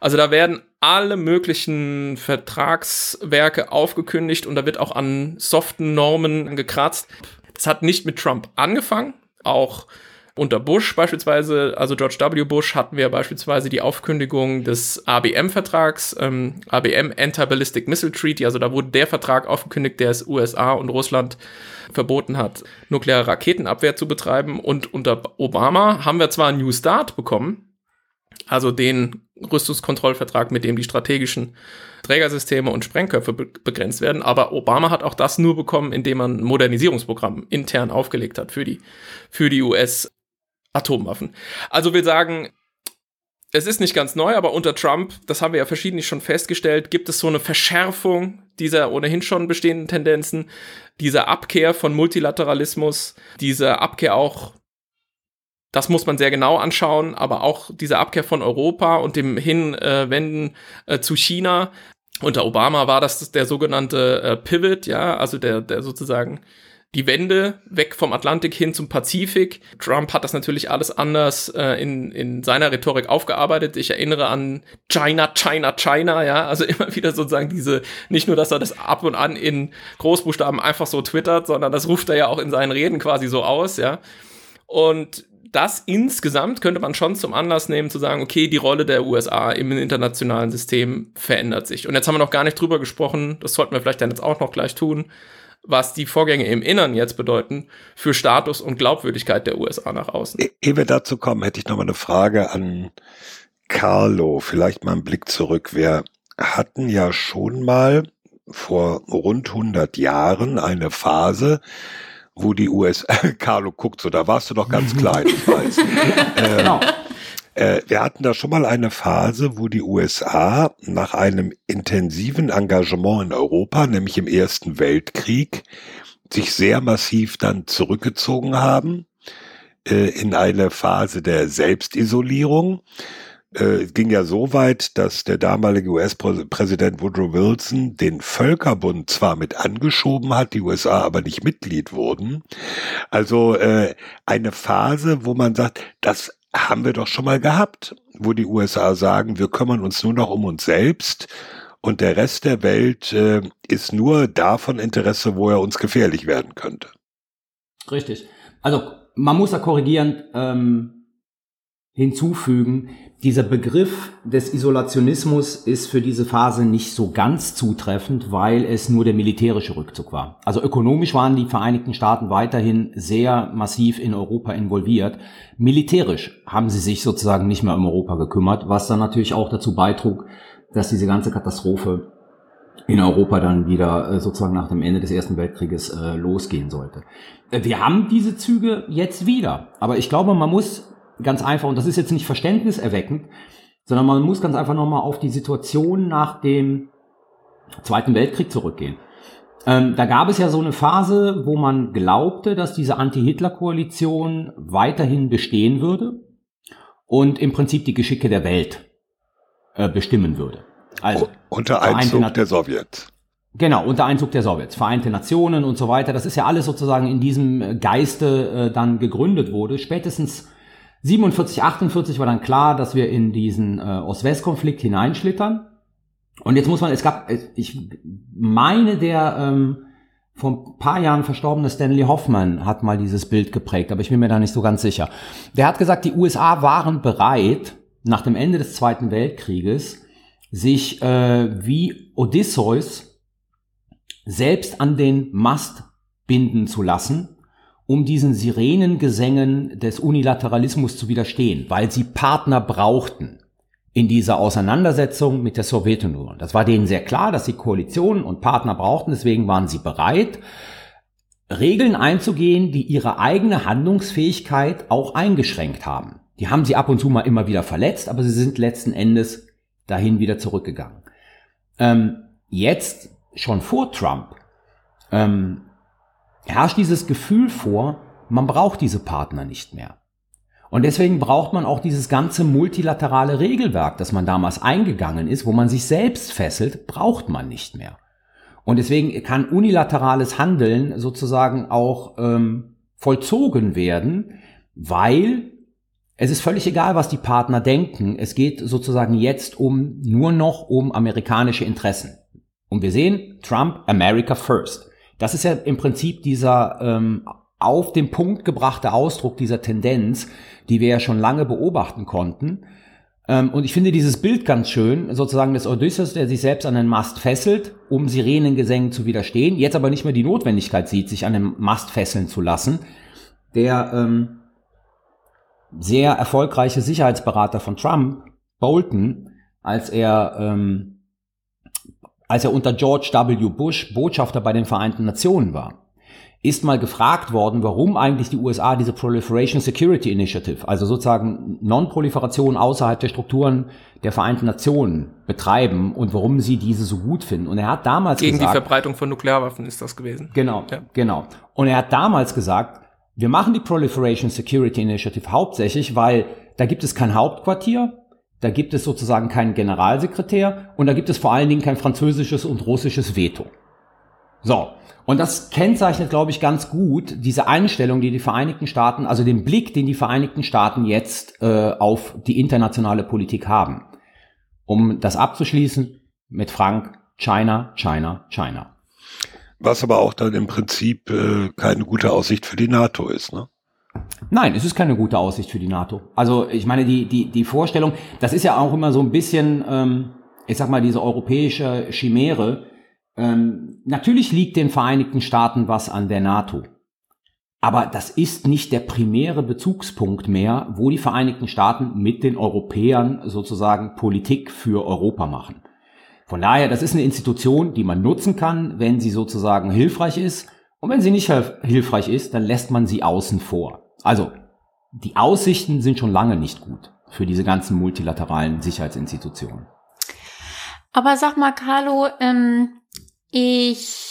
Also da werden alle möglichen Vertragswerke aufgekündigt und da wird auch an soften Normen gekratzt. Es hat nicht mit Trump angefangen, auch unter Bush beispielsweise, also George W. Bush, hatten wir beispielsweise die Aufkündigung des ABM-Vertrags, ähm, ABM Anti-Ballistic Missile Treaty, also da wurde der Vertrag aufgekündigt, der es USA und Russland verboten hat, nukleare Raketenabwehr zu betreiben. Und unter Obama haben wir zwar einen New Start bekommen, also den Rüstungskontrollvertrag, mit dem die strategischen Trägersysteme und Sprengköpfe be begrenzt werden. Aber Obama hat auch das nur bekommen, indem man ein Modernisierungsprogramm intern aufgelegt hat für die, für die US Atomwaffen. Also wir sagen, es ist nicht ganz neu, aber unter Trump, das haben wir ja verschiedentlich schon festgestellt, gibt es so eine Verschärfung dieser ohnehin schon bestehenden Tendenzen, dieser Abkehr von Multilateralismus, dieser Abkehr auch, das muss man sehr genau anschauen, aber auch diese Abkehr von Europa und dem Hinwenden äh, zu China. Unter Obama war das der sogenannte äh, Pivot, ja, also der, der sozusagen die Wende weg vom Atlantik hin zum Pazifik. Trump hat das natürlich alles anders äh, in, in seiner Rhetorik aufgearbeitet. Ich erinnere an China, China, China, ja, also immer wieder sozusagen diese, nicht nur, dass er das ab und an in Großbuchstaben einfach so twittert, sondern das ruft er ja auch in seinen Reden quasi so aus, ja. Und das insgesamt könnte man schon zum Anlass nehmen, zu sagen, okay, die Rolle der USA im internationalen System verändert sich. Und jetzt haben wir noch gar nicht drüber gesprochen, das sollten wir vielleicht dann jetzt auch noch gleich tun, was die Vorgänge im Innern jetzt bedeuten für Status und Glaubwürdigkeit der USA nach außen. Ehe wir dazu kommen, hätte ich noch mal eine Frage an Carlo. Vielleicht mal einen Blick zurück. Wir hatten ja schon mal vor rund 100 Jahren eine Phase, wo die USA, Carlo guckt so, da warst du doch ganz klein, ich weiß. äh, genau. Äh, wir hatten da schon mal eine Phase, wo die USA nach einem intensiven Engagement in Europa, nämlich im Ersten Weltkrieg, sich sehr massiv dann zurückgezogen haben äh, in eine Phase der Selbstisolierung. Äh, es ging ja so weit, dass der damalige US-Präsident Woodrow Wilson den Völkerbund zwar mit angeschoben hat, die USA aber nicht Mitglied wurden. Also äh, eine Phase, wo man sagt, das haben wir doch schon mal gehabt, wo die USA sagen, wir kümmern uns nur noch um uns selbst und der Rest der Welt äh, ist nur davon Interesse, wo er uns gefährlich werden könnte. Richtig. Also man muss da korrigierend ähm, hinzufügen, dieser Begriff des Isolationismus ist für diese Phase nicht so ganz zutreffend, weil es nur der militärische Rückzug war. Also ökonomisch waren die Vereinigten Staaten weiterhin sehr massiv in Europa involviert. Militärisch haben sie sich sozusagen nicht mehr um Europa gekümmert, was dann natürlich auch dazu beitrug, dass diese ganze Katastrophe in Europa dann wieder äh, sozusagen nach dem Ende des Ersten Weltkrieges äh, losgehen sollte. Äh, wir haben diese Züge jetzt wieder, aber ich glaube, man muss ganz einfach, und das ist jetzt nicht verständniserweckend, sondern man muss ganz einfach nochmal auf die Situation nach dem Zweiten Weltkrieg zurückgehen. Ähm, da gab es ja so eine Phase, wo man glaubte, dass diese Anti-Hitler-Koalition weiterhin bestehen würde und im Prinzip die Geschicke der Welt äh, bestimmen würde. Also, unter Einzug der Sowjets. Genau, unter Einzug der Sowjets, Vereinte Nationen und so weiter. Das ist ja alles sozusagen in diesem Geiste äh, dann gegründet wurde. Spätestens 47, 48 war dann klar, dass wir in diesen äh, Ost-West-Konflikt hineinschlittern. Und jetzt muss man, es gab, ich meine, der ähm, vor ein paar Jahren verstorbene Stanley Hoffman hat mal dieses Bild geprägt, aber ich bin mir da nicht so ganz sicher. Der hat gesagt, die USA waren bereit, nach dem Ende des Zweiten Weltkrieges, sich äh, wie Odysseus selbst an den Mast binden zu lassen, um diesen Sirenengesängen des Unilateralismus zu widerstehen, weil sie Partner brauchten in dieser Auseinandersetzung mit der Sowjetunion. Das war denen sehr klar, dass sie Koalitionen und Partner brauchten, deswegen waren sie bereit, Regeln einzugehen, die ihre eigene Handlungsfähigkeit auch eingeschränkt haben. Die haben sie ab und zu mal immer wieder verletzt, aber sie sind letzten Endes dahin wieder zurückgegangen. Ähm, jetzt, schon vor Trump, ähm, herrscht dieses Gefühl vor, man braucht diese Partner nicht mehr. Und deswegen braucht man auch dieses ganze multilaterale Regelwerk, das man damals eingegangen ist, wo man sich selbst fesselt, braucht man nicht mehr. Und deswegen kann unilaterales Handeln sozusagen auch ähm, vollzogen werden, weil es ist völlig egal, was die Partner denken. Es geht sozusagen jetzt um nur noch um amerikanische Interessen. Und wir sehen Trump America First. Das ist ja im Prinzip dieser ähm, auf den Punkt gebrachte Ausdruck dieser Tendenz, die wir ja schon lange beobachten konnten. Ähm, und ich finde dieses Bild ganz schön, sozusagen des Odysseus, der sich selbst an den Mast fesselt, um Sirenengesängen zu widerstehen, jetzt aber nicht mehr die Notwendigkeit sieht, sich an den Mast fesseln zu lassen. Der ähm, sehr erfolgreiche Sicherheitsberater von Trump, Bolton, als er ähm, als er unter George W. Bush Botschafter bei den Vereinten Nationen war ist mal gefragt worden, warum eigentlich die USA diese Proliferation Security Initiative, also sozusagen Non-Proliferation außerhalb der Strukturen der Vereinten Nationen betreiben und warum sie diese so gut finden. Und er hat damals Gegen gesagt, die Verbreitung von Nuklearwaffen ist das gewesen. Genau, ja. genau. Und er hat damals gesagt, wir machen die Proliferation Security Initiative hauptsächlich, weil da gibt es kein Hauptquartier, da gibt es sozusagen keinen Generalsekretär und da gibt es vor allen Dingen kein französisches und russisches Veto. So, und das kennzeichnet, glaube ich, ganz gut diese Einstellung, die die Vereinigten Staaten, also den Blick, den die Vereinigten Staaten jetzt äh, auf die internationale Politik haben. Um das abzuschließen mit Frank, China, China, China. Was aber auch dann im Prinzip äh, keine gute Aussicht für die NATO ist, ne? Nein, es ist keine gute Aussicht für die NATO. Also ich meine, die, die, die Vorstellung, das ist ja auch immer so ein bisschen, ähm, ich sag mal, diese europäische Chimäre, ähm, natürlich liegt den Vereinigten Staaten was an der NATO. Aber das ist nicht der primäre Bezugspunkt mehr, wo die Vereinigten Staaten mit den Europäern sozusagen Politik für Europa machen. Von daher, das ist eine Institution, die man nutzen kann, wenn sie sozusagen hilfreich ist. Und wenn sie nicht hilfreich ist, dann lässt man sie außen vor. Also, die Aussichten sind schon lange nicht gut für diese ganzen multilateralen Sicherheitsinstitutionen. Aber sag mal, Carlo, ähm, ich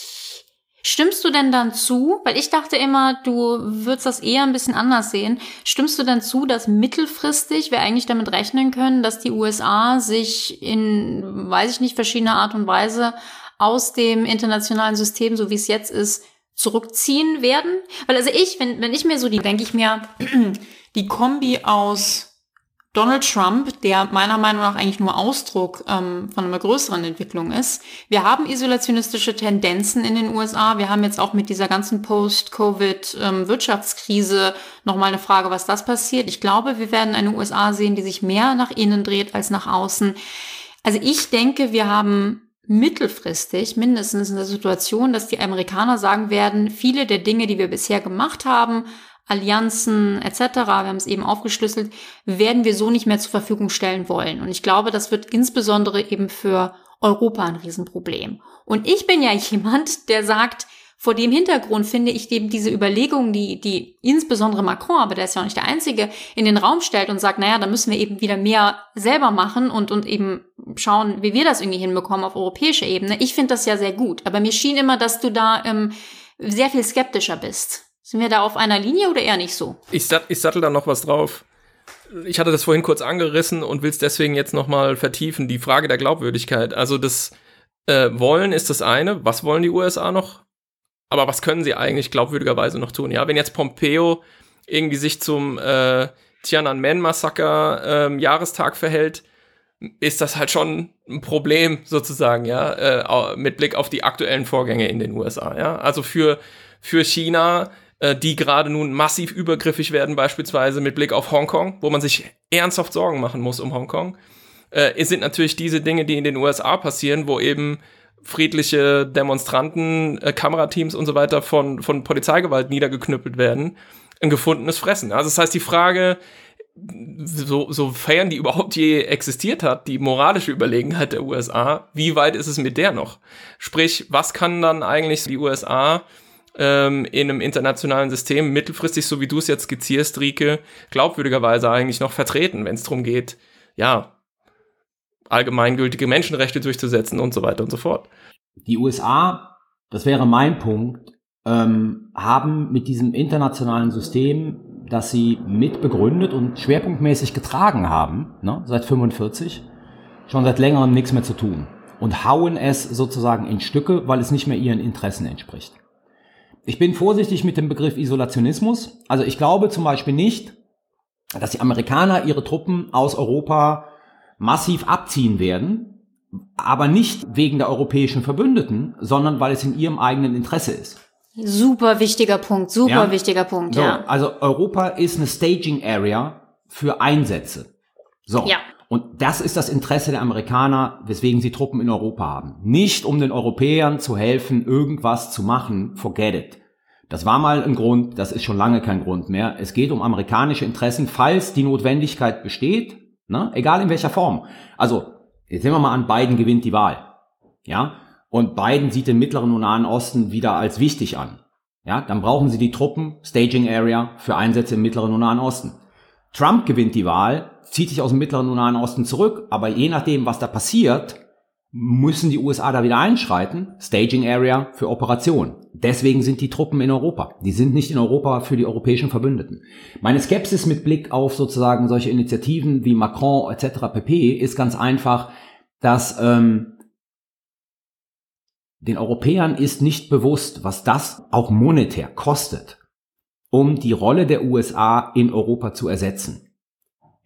stimmst du denn dann zu? Weil ich dachte immer, du würdest das eher ein bisschen anders sehen. Stimmst du denn zu, dass mittelfristig wir eigentlich damit rechnen können, dass die USA sich in, weiß ich nicht, verschiedener Art und Weise aus dem internationalen System, so wie es jetzt ist, zurückziehen werden? Weil also ich, wenn, wenn ich mir so die, denke ich mir, die Kombi aus Donald Trump, der meiner Meinung nach eigentlich nur Ausdruck ähm, von einer größeren Entwicklung ist. Wir haben isolationistische Tendenzen in den USA. Wir haben jetzt auch mit dieser ganzen Post-Covid-Wirtschaftskrise ähm, nochmal eine Frage, was das passiert. Ich glaube, wir werden eine USA sehen, die sich mehr nach innen dreht als nach außen. Also ich denke, wir haben mittelfristig mindestens in der Situation, dass die Amerikaner sagen werden, viele der Dinge, die wir bisher gemacht haben, Allianzen etc., wir haben es eben aufgeschlüsselt, werden wir so nicht mehr zur Verfügung stellen wollen. Und ich glaube, das wird insbesondere eben für Europa ein Riesenproblem. Und ich bin ja jemand, der sagt, Vor dem Hintergrund finde ich eben diese Überlegungen, die, die insbesondere Macron, aber der ist ja auch nicht der Einzige, in den Raum stellt und sagt, naja, da müssen wir eben wieder mehr selber machen und, und eben schauen, wie wir das irgendwie hinbekommen auf europäischer Ebene. Ich finde das ja sehr gut. Aber mir schien immer, dass du da ähm, sehr viel skeptischer bist. Sind wir da auf einer Linie oder eher nicht so? Ich, sat ich sattel da noch was drauf. Ich hatte das vorhin kurz angerissen und will es deswegen jetzt nochmal vertiefen. Die Frage der Glaubwürdigkeit. Also das äh, Wollen ist das eine. Was wollen die USA noch? Aber was können sie eigentlich glaubwürdigerweise noch tun? Ja, wenn jetzt Pompeo irgendwie sich zum äh, Tiananmen-Massaker äh, Jahrestag verhält, ist das halt schon ein Problem sozusagen, ja, äh, mit Blick auf die aktuellen Vorgänge in den USA, ja. Also für, für China, äh, die gerade nun massiv übergriffig werden, beispielsweise mit Blick auf Hongkong, wo man sich ernsthaft Sorgen machen muss um Hongkong, äh, sind natürlich diese Dinge, die in den USA passieren, wo eben friedliche Demonstranten, äh, Kamerateams und so weiter von, von Polizeigewalt niedergeknüppelt werden, ein gefundenes Fressen. Also das heißt, die Frage, so, sofern die überhaupt je existiert hat, die moralische Überlegenheit der USA, wie weit ist es mit der noch? Sprich, was kann dann eigentlich die USA ähm, in einem internationalen System mittelfristig, so wie du es jetzt skizzierst, Rike, glaubwürdigerweise eigentlich noch vertreten, wenn es darum geht, ja, allgemeingültige Menschenrechte durchzusetzen und so weiter und so fort. Die USA, das wäre mein Punkt, ähm, haben mit diesem internationalen System, das sie mitbegründet und schwerpunktmäßig getragen haben, ne, seit 45, schon seit längerem nichts mehr zu tun und hauen es sozusagen in Stücke, weil es nicht mehr ihren Interessen entspricht. Ich bin vorsichtig mit dem Begriff Isolationismus. Also ich glaube zum Beispiel nicht, dass die Amerikaner ihre Truppen aus Europa massiv abziehen werden, aber nicht wegen der europäischen Verbündeten, sondern weil es in ihrem eigenen Interesse ist. Super wichtiger Punkt, super ja? wichtiger Punkt, so, ja. Also Europa ist eine Staging Area für Einsätze. So. Ja. Und das ist das Interesse der Amerikaner, weswegen sie Truppen in Europa haben. Nicht um den Europäern zu helfen, irgendwas zu machen, forget it. Das war mal ein Grund, das ist schon lange kein Grund mehr. Es geht um amerikanische Interessen, falls die Notwendigkeit besteht, Ne? Egal in welcher Form. Also, jetzt nehmen wir mal an, Biden gewinnt die Wahl. Ja? Und Biden sieht den Mittleren und Nahen Osten wieder als wichtig an. Ja? Dann brauchen sie die Truppen, Staging Area, für Einsätze im Mittleren und Nahen Osten. Trump gewinnt die Wahl, zieht sich aus dem Mittleren und Nahen Osten zurück, aber je nachdem, was da passiert, müssen die USA da wieder einschreiten. Staging Area für Operationen. Deswegen sind die Truppen in Europa. Die sind nicht in Europa für die europäischen Verbündeten. Meine Skepsis mit Blick auf sozusagen solche Initiativen wie Macron etc. pp. ist ganz einfach, dass ähm, den Europäern ist nicht bewusst, was das auch monetär kostet, um die Rolle der USA in Europa zu ersetzen.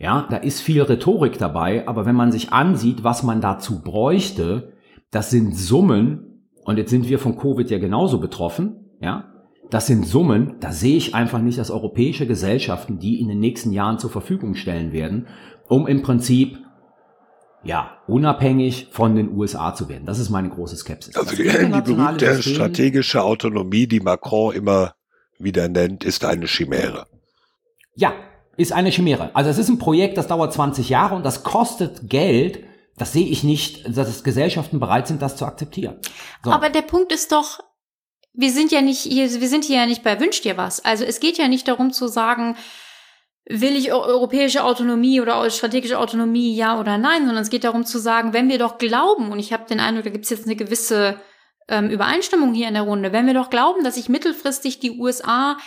Ja, da ist viel Rhetorik dabei, aber wenn man sich ansieht, was man dazu bräuchte, das sind Summen, und jetzt sind wir von Covid ja genauso betroffen, ja, das sind Summen, da sehe ich einfach nicht, dass europäische Gesellschaften die in den nächsten Jahren zur Verfügung stellen werden, um im Prinzip ja, unabhängig von den USA zu werden. Das ist meine große Skepsis. Also die, die berühmte System, strategische Autonomie, die Macron immer wieder nennt, ist eine Chimäre. Ja, ist eine Chimäre. Also es ist ein Projekt, das dauert 20 Jahre und das kostet Geld. Das sehe ich nicht, dass Gesellschaften bereit sind, das zu akzeptieren. So. Aber der Punkt ist doch, wir sind ja nicht hier, wir sind hier ja nicht bei Wünsch dir was. Also es geht ja nicht darum zu sagen, will ich europäische Autonomie oder strategische Autonomie, ja oder nein, sondern es geht darum zu sagen, wenn wir doch glauben, und ich habe den Eindruck, da gibt es jetzt eine gewisse ähm, Übereinstimmung hier in der Runde, wenn wir doch glauben, dass sich mittelfristig die USA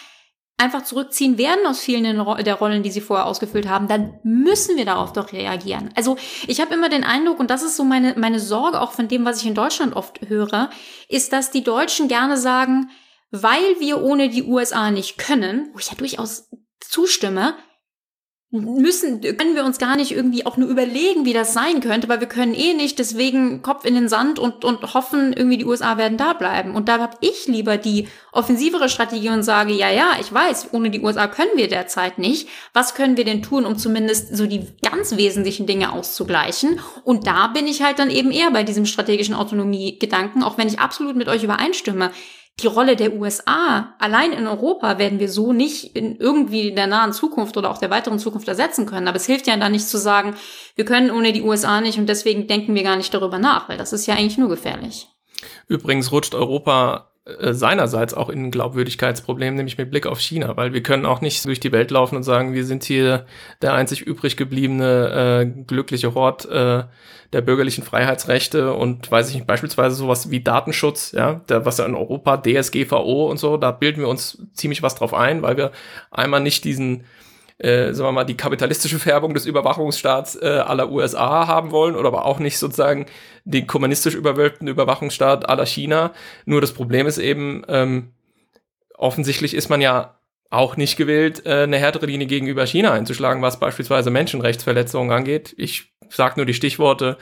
einfach zurückziehen werden aus vielen der Rollen, die sie vorher ausgefüllt haben, dann müssen wir darauf doch reagieren. Also ich habe immer den Eindruck, und das ist so meine, meine Sorge auch von dem, was ich in Deutschland oft höre, ist, dass die Deutschen gerne sagen, weil wir ohne die USA nicht können, wo ich ja durchaus zustimme, müssen, können wir uns gar nicht irgendwie auch nur überlegen, wie das sein könnte, weil wir können eh nicht, deswegen Kopf in den Sand und, und hoffen, irgendwie die USA werden da bleiben. Und da habe ich lieber die offensivere Strategie und sage, ja, ja, ich weiß, ohne die USA können wir derzeit nicht. Was können wir denn tun, um zumindest so die ganz wesentlichen Dinge auszugleichen? Und da bin ich halt dann eben eher bei diesem strategischen Autonomie-Gedanken, auch wenn ich absolut mit euch übereinstimme die Rolle der USA allein in Europa werden wir so nicht in irgendwie der nahen Zukunft oder auch der weiteren Zukunft ersetzen können. Aber es hilft ja dann nicht zu sagen, wir können ohne die USA nicht und deswegen denken wir gar nicht darüber nach, weil das ist ja eigentlich nur gefährlich. Übrigens rutscht Europa seinerseits auch in ein Glaubwürdigkeitsproblem, nämlich mit Blick auf China, weil wir können auch nicht durch die Welt laufen und sagen, wir sind hier der einzig übrig gebliebene äh, glückliche Hort äh, der bürgerlichen Freiheitsrechte und weiß ich nicht, beispielsweise sowas wie Datenschutz, ja, der, was ja in Europa DSGVO und so, da bilden wir uns ziemlich was drauf ein, weil wir einmal nicht diesen äh, sagen wir mal, die kapitalistische Färbung des Überwachungsstaats äh, aller USA haben wollen oder aber auch nicht sozusagen den kommunistisch überwölbten Überwachungsstaat aller China. Nur das Problem ist eben, ähm, offensichtlich ist man ja auch nicht gewillt, äh, eine härtere Linie gegenüber China einzuschlagen, was beispielsweise Menschenrechtsverletzungen angeht. Ich sage nur die Stichworte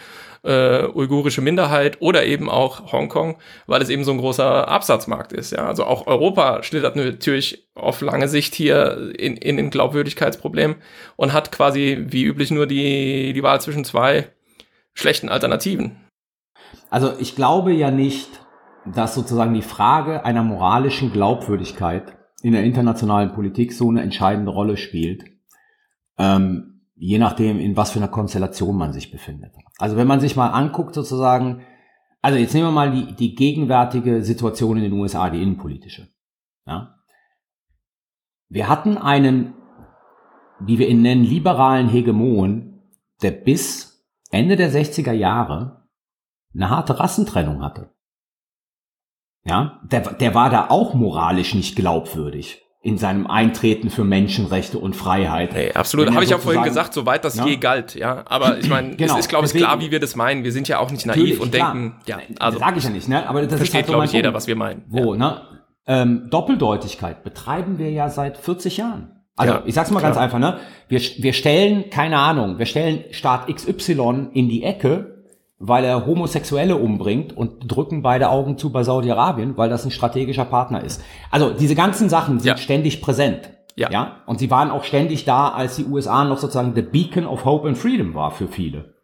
äh, uigurische Minderheit oder eben auch Hongkong, weil es eben so ein großer Absatzmarkt ist. Ja, also auch Europa schlittert natürlich auf lange Sicht hier in, in ein Glaubwürdigkeitsproblem und hat quasi wie üblich nur die, die Wahl zwischen zwei schlechten Alternativen. Also ich glaube ja nicht, dass sozusagen die Frage einer moralischen Glaubwürdigkeit in der internationalen Politik so eine entscheidende Rolle spielt. Ähm, je nachdem, in was für einer Konstellation man sich befindet. Also wenn man sich mal anguckt, sozusagen, also jetzt nehmen wir mal die, die gegenwärtige Situation in den USA, die innenpolitische. Ja? Wir hatten einen, wie wir ihn nennen, liberalen Hegemon, der bis Ende der 60er Jahre eine harte Rassentrennung hatte. Ja, der, der war da auch moralisch nicht glaubwürdig in seinem Eintreten für Menschenrechte und Freiheit. Hey, absolut, habe ich auch vorhin gesagt, soweit das ja? je galt, ja. Aber ich meine, genau. es ist, glaube ich, klar, wie wir das meinen. Wir sind ja auch nicht naiv und klar. denken, ja, also. Sage ich ja nicht, ne? Aber das versteht, halt glaube ich, jeder, was wir meinen. Wo, ja. ne? Ähm, Doppeldeutigkeit betreiben wir ja seit 40 Jahren. Also, ja, ich sag's mal klar. ganz einfach, ne? Wir, wir stellen, keine Ahnung, wir stellen Staat XY in die Ecke weil er Homosexuelle umbringt und drücken beide Augen zu bei Saudi-Arabien, weil das ein strategischer Partner ist. Also diese ganzen Sachen sind ja. ständig präsent. Ja. ja. Und sie waren auch ständig da, als die USA noch sozusagen the beacon of hope and freedom war für viele.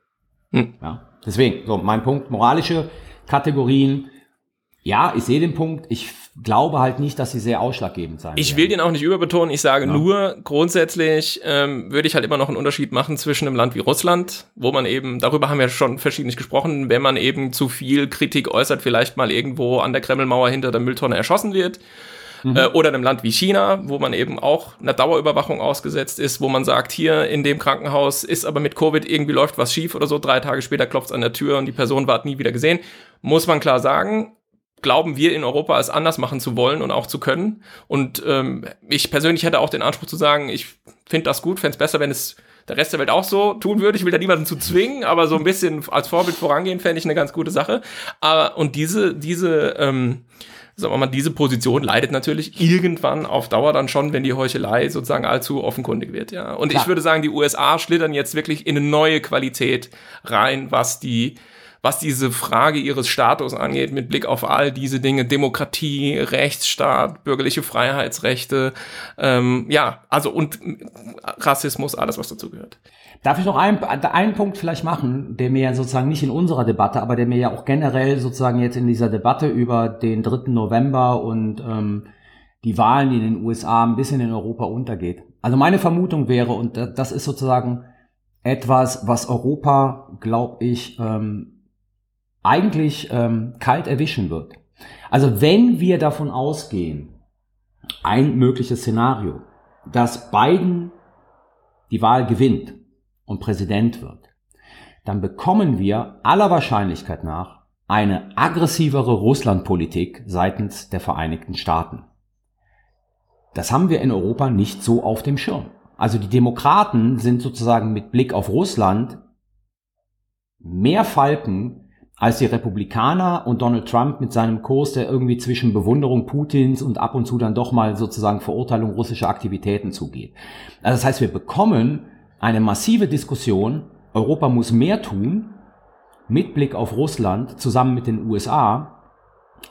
Hm. Ja. Deswegen, so mein Punkt, moralische Kategorien. Ja, ich sehe den Punkt. Ich glaube halt nicht, dass sie sehr ausschlaggebend sein. Ich werden. will den auch nicht überbetonen. Ich sage ja. nur, grundsätzlich ähm, würde ich halt immer noch einen Unterschied machen zwischen einem Land wie Russland, wo man eben, darüber haben wir schon verschiedentlich gesprochen, wenn man eben zu viel Kritik äußert, vielleicht mal irgendwo an der Kremlmauer hinter der Mülltonne erschossen wird. Mhm. Äh, oder einem Land wie China, wo man eben auch einer Dauerüberwachung ausgesetzt ist, wo man sagt, hier in dem Krankenhaus ist aber mit Covid irgendwie läuft was schief oder so, drei Tage später klopft es an der Tür und die Person wird nie wieder gesehen. Muss man klar sagen, glauben wir in Europa es anders machen zu wollen und auch zu können. Und ähm, ich persönlich hätte auch den Anspruch zu sagen, ich finde das gut, fände es besser, wenn es der Rest der Welt auch so tun würde. Ich will da niemanden zu zwingen, aber so ein bisschen als Vorbild vorangehen, fände ich eine ganz gute Sache. Aber, und diese, diese, ähm, sagen wir mal, diese Position leidet natürlich irgendwann auf Dauer dann schon, wenn die Heuchelei sozusagen allzu offenkundig wird, ja. Und Klar. ich würde sagen, die USA schlittern jetzt wirklich in eine neue Qualität rein, was die was diese Frage ihres Status angeht, mit Blick auf all diese Dinge, Demokratie, Rechtsstaat, bürgerliche Freiheitsrechte, ähm, ja, also und Rassismus, alles, was dazu gehört. Darf ich noch einen, einen Punkt vielleicht machen, der mir ja sozusagen nicht in unserer Debatte, aber der mir ja auch generell sozusagen jetzt in dieser Debatte über den 3. November und ähm, die Wahlen in den USA ein bisschen in Europa untergeht. Also meine Vermutung wäre, und das ist sozusagen etwas, was Europa, glaube ich, ähm, eigentlich ähm, kalt erwischen wird. Also wenn wir davon ausgehen, ein mögliches Szenario, dass Biden die Wahl gewinnt und Präsident wird, dann bekommen wir aller Wahrscheinlichkeit nach eine aggressivere Russlandpolitik seitens der Vereinigten Staaten. Das haben wir in Europa nicht so auf dem Schirm. Also die Demokraten sind sozusagen mit Blick auf Russland mehr Falken als die Republikaner und Donald Trump mit seinem Kurs, der irgendwie zwischen Bewunderung Putins und ab und zu dann doch mal sozusagen Verurteilung russischer Aktivitäten zugeht. Also das heißt, wir bekommen eine massive Diskussion, Europa muss mehr tun, mit Blick auf Russland zusammen mit den USA,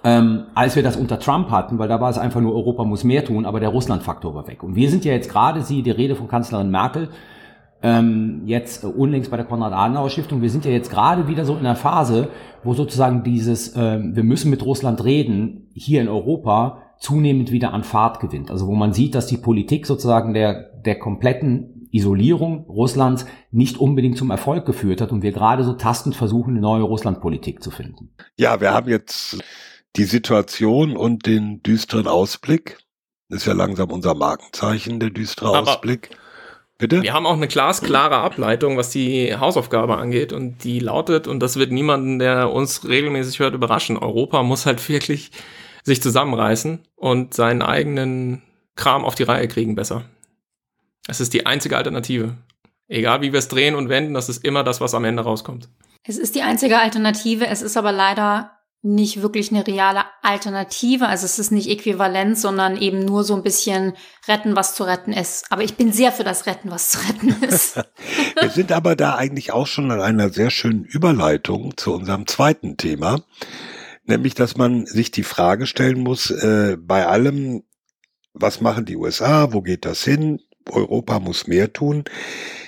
ähm, als wir das unter Trump hatten, weil da war es einfach nur, Europa muss mehr tun, aber der Russlandfaktor war weg. Und wir sind ja jetzt gerade, sie, die Rede von Kanzlerin Merkel, ähm, jetzt äh, unlängst bei der Konrad-Adenauer-Stiftung, wir sind ja jetzt gerade wieder so in der Phase, wo sozusagen dieses, ähm, wir müssen mit Russland reden, hier in Europa zunehmend wieder an Fahrt gewinnt. Also wo man sieht, dass die Politik sozusagen der, der kompletten Isolierung Russlands nicht unbedingt zum Erfolg geführt hat und wir gerade so tastend versuchen, eine neue Russlandpolitik zu finden. Ja, wir haben jetzt die Situation und den düsteren Ausblick. ist ja langsam unser Markenzeichen, der düstere Aber Ausblick. Bitte? Wir haben auch eine glasklare Ableitung, was die Hausaufgabe angeht. Und die lautet, und das wird niemanden, der uns regelmäßig hört, überraschen. Europa muss halt wirklich sich zusammenreißen und seinen eigenen Kram auf die Reihe kriegen besser. Es ist die einzige Alternative. Egal wie wir es drehen und wenden, das ist immer das, was am Ende rauskommt. Es ist die einzige Alternative, es ist aber leider nicht wirklich eine reale Alternative. Also es ist nicht äquivalent, sondern eben nur so ein bisschen retten, was zu retten ist. Aber ich bin sehr für das Retten, was zu retten ist. Wir sind aber da eigentlich auch schon an einer sehr schönen Überleitung zu unserem zweiten Thema. Nämlich, dass man sich die Frage stellen muss, äh, bei allem, was machen die USA, wo geht das hin, Europa muss mehr tun,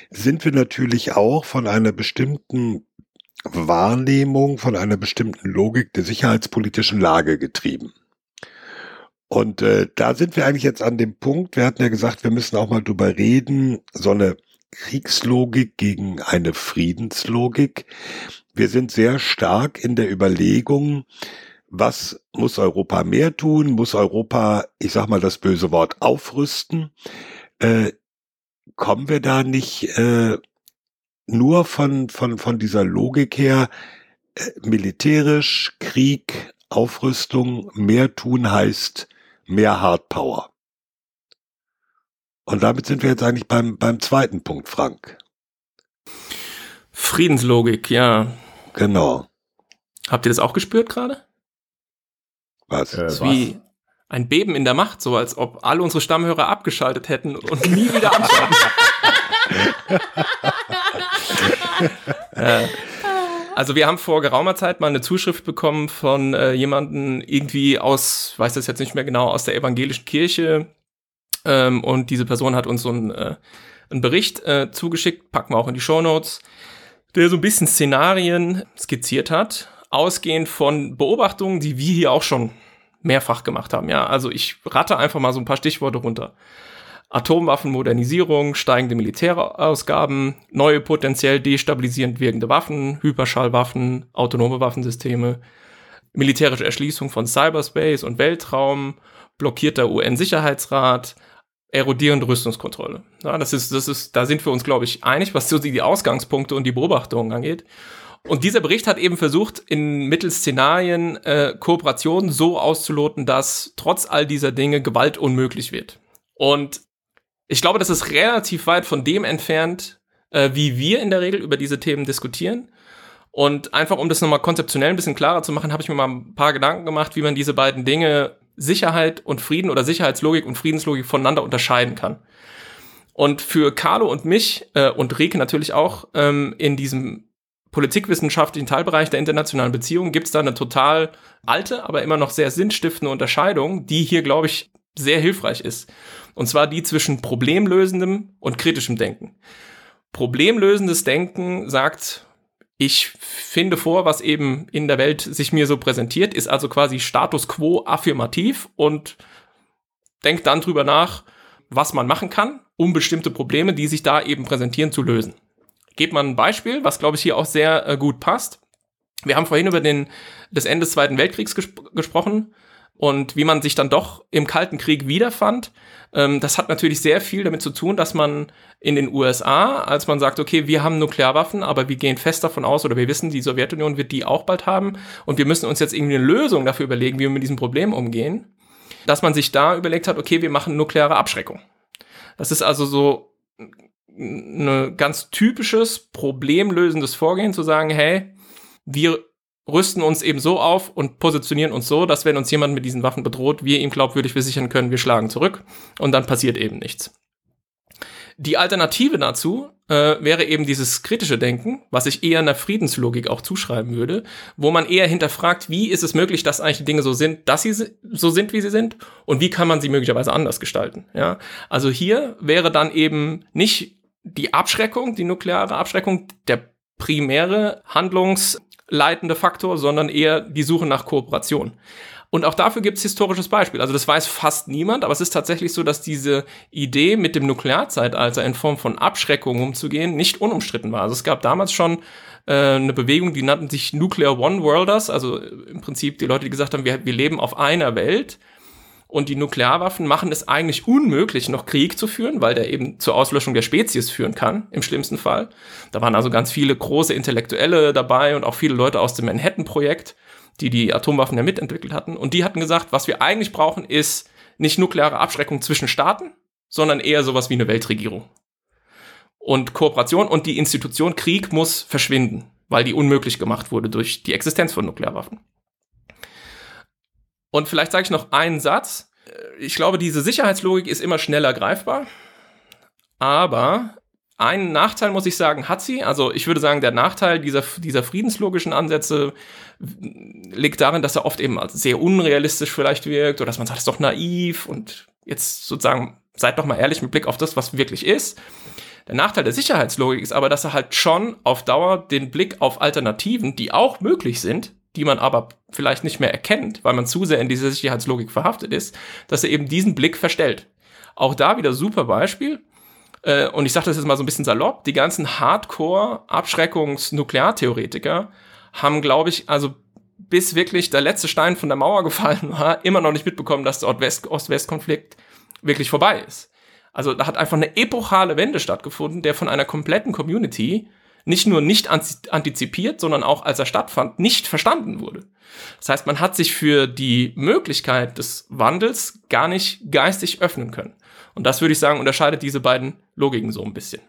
sind wir natürlich auch von einer bestimmten Wahrnehmung, von einer bestimmten Logik der sicherheitspolitischen Lage getrieben. Und äh, da sind wir eigentlich jetzt an dem Punkt, wir hatten ja gesagt, wir müssen auch mal drüber reden, so eine Kriegslogik gegen eine Friedenslogik. Wir sind sehr stark in der Überlegung, was muss Europa mehr tun? Muss Europa, ich sag mal das böse Wort, aufrüsten? Äh, kommen wir da nicht äh, nur von, von, von dieser Logik her, äh, militärisch, Krieg, Aufrüstung, mehr tun heißt mehr Hardpower. Und damit sind wir jetzt eigentlich beim, beim zweiten Punkt, Frank. Friedenslogik, ja. Genau. Habt ihr das auch gespürt gerade? Was? Das ist wie ein Beben in der Macht, so als ob alle unsere Stammhörer abgeschaltet hätten und nie wieder anschalten. also wir haben vor geraumer Zeit mal eine Zuschrift bekommen von äh, jemanden irgendwie aus, weiß das jetzt nicht mehr genau, aus der evangelischen Kirche. Ähm, und diese Person hat uns so einen, äh, einen Bericht äh, zugeschickt, packen wir auch in die Show Notes, der so ein bisschen Szenarien skizziert hat, ausgehend von Beobachtungen, die wir hier auch schon mehrfach gemacht haben. Ja, also ich rate einfach mal so ein paar Stichworte runter. Atomwaffenmodernisierung, steigende Militärausgaben, neue potenziell destabilisierend wirkende Waffen, Hyperschallwaffen, autonome Waffensysteme, militärische Erschließung von Cyberspace und Weltraum, blockierter UN-Sicherheitsrat, erodierende Rüstungskontrolle. Ja, das ist, das ist, da sind wir uns, glaube ich, einig, was so die Ausgangspunkte und die Beobachtungen angeht. Und dieser Bericht hat eben versucht, in mittels Szenarien äh, Kooperationen so auszuloten, dass trotz all dieser Dinge Gewalt unmöglich wird. Und ich glaube, das ist relativ weit von dem entfernt, äh, wie wir in der Regel über diese Themen diskutieren. Und einfach, um das nochmal konzeptionell ein bisschen klarer zu machen, habe ich mir mal ein paar Gedanken gemacht, wie man diese beiden Dinge Sicherheit und Frieden oder Sicherheitslogik und Friedenslogik voneinander unterscheiden kann. Und für Carlo und mich äh, und Reke natürlich auch ähm, in diesem politikwissenschaftlichen Teilbereich der internationalen Beziehungen gibt es da eine total alte, aber immer noch sehr sinnstiftende Unterscheidung, die hier, glaube ich, sehr hilfreich ist. Und zwar die zwischen problemlösendem und kritischem Denken. Problemlösendes Denken sagt, ich finde vor, was eben in der Welt sich mir so präsentiert, ist also quasi Status quo affirmativ und denkt dann drüber nach, was man machen kann, um bestimmte Probleme, die sich da eben präsentieren, zu lösen. Gebt mal ein Beispiel, was glaube ich hier auch sehr äh, gut passt. Wir haben vorhin über den, das Ende des Zweiten Weltkriegs gesp gesprochen und wie man sich dann doch im Kalten Krieg wiederfand. Ähm, das hat natürlich sehr viel damit zu tun, dass man in den USA, als man sagt, okay, wir haben Nuklearwaffen, aber wir gehen fest davon aus oder wir wissen, die Sowjetunion wird die auch bald haben und wir müssen uns jetzt irgendwie eine Lösung dafür überlegen, wie wir mit diesem Problem umgehen, dass man sich da überlegt hat, okay, wir machen nukleare Abschreckung. Das ist also so ein ganz typisches problemlösendes Vorgehen zu sagen, hey, wir rüsten uns eben so auf und positionieren uns so, dass wenn uns jemand mit diesen Waffen bedroht, wir ihm glaubwürdig versichern können, wir schlagen zurück und dann passiert eben nichts. Die Alternative dazu äh, wäre eben dieses kritische Denken, was ich eher einer Friedenslogik auch zuschreiben würde, wo man eher hinterfragt, wie ist es möglich, dass eigentlich Dinge so sind, dass sie so sind, wie sie sind, und wie kann man sie möglicherweise anders gestalten. Ja, also hier wäre dann eben nicht die Abschreckung, die nukleare Abschreckung, der primäre handlungsleitende Faktor, sondern eher die Suche nach Kooperation. Und auch dafür gibt es historisches Beispiel. Also das weiß fast niemand, aber es ist tatsächlich so, dass diese Idee mit dem Nuklearzeitalter in Form von Abschreckung umzugehen nicht unumstritten war. Also es gab damals schon äh, eine Bewegung, die nannten sich Nuclear One Worlders, also im Prinzip die Leute, die gesagt haben, wir, wir leben auf einer Welt. Und die Nuklearwaffen machen es eigentlich unmöglich, noch Krieg zu führen, weil der eben zur Auslöschung der Spezies führen kann, im schlimmsten Fall. Da waren also ganz viele große Intellektuelle dabei und auch viele Leute aus dem Manhattan-Projekt die die Atomwaffen ja mitentwickelt hatten. Und die hatten gesagt, was wir eigentlich brauchen, ist nicht nukleare Abschreckung zwischen Staaten, sondern eher sowas wie eine Weltregierung. Und Kooperation und die Institution Krieg muss verschwinden, weil die unmöglich gemacht wurde durch die Existenz von Nuklearwaffen. Und vielleicht sage ich noch einen Satz. Ich glaube, diese Sicherheitslogik ist immer schneller greifbar. Aber einen Nachteil, muss ich sagen, hat sie. Also ich würde sagen, der Nachteil dieser, dieser friedenslogischen Ansätze liegt darin, dass er oft eben sehr unrealistisch vielleicht wirkt oder dass man sagt, das ist doch naiv und jetzt sozusagen seid doch mal ehrlich mit Blick auf das, was wirklich ist. Der Nachteil der Sicherheitslogik ist aber, dass er halt schon auf Dauer den Blick auf Alternativen, die auch möglich sind, die man aber vielleicht nicht mehr erkennt, weil man zu sehr in dieser Sicherheitslogik verhaftet ist, dass er eben diesen Blick verstellt. Auch da wieder super Beispiel äh, und ich sage das jetzt mal so ein bisschen salopp, die ganzen Hardcore-Abschreckungs-Nukleartheoretiker haben, glaube ich, also bis wirklich der letzte Stein von der Mauer gefallen war, immer noch nicht mitbekommen, dass der Ost-West-Konflikt wirklich vorbei ist. Also da hat einfach eine epochale Wende stattgefunden, der von einer kompletten Community nicht nur nicht antizipiert, sondern auch als er stattfand, nicht verstanden wurde. Das heißt, man hat sich für die Möglichkeit des Wandels gar nicht geistig öffnen können. Und das würde ich sagen, unterscheidet diese beiden Logiken so ein bisschen.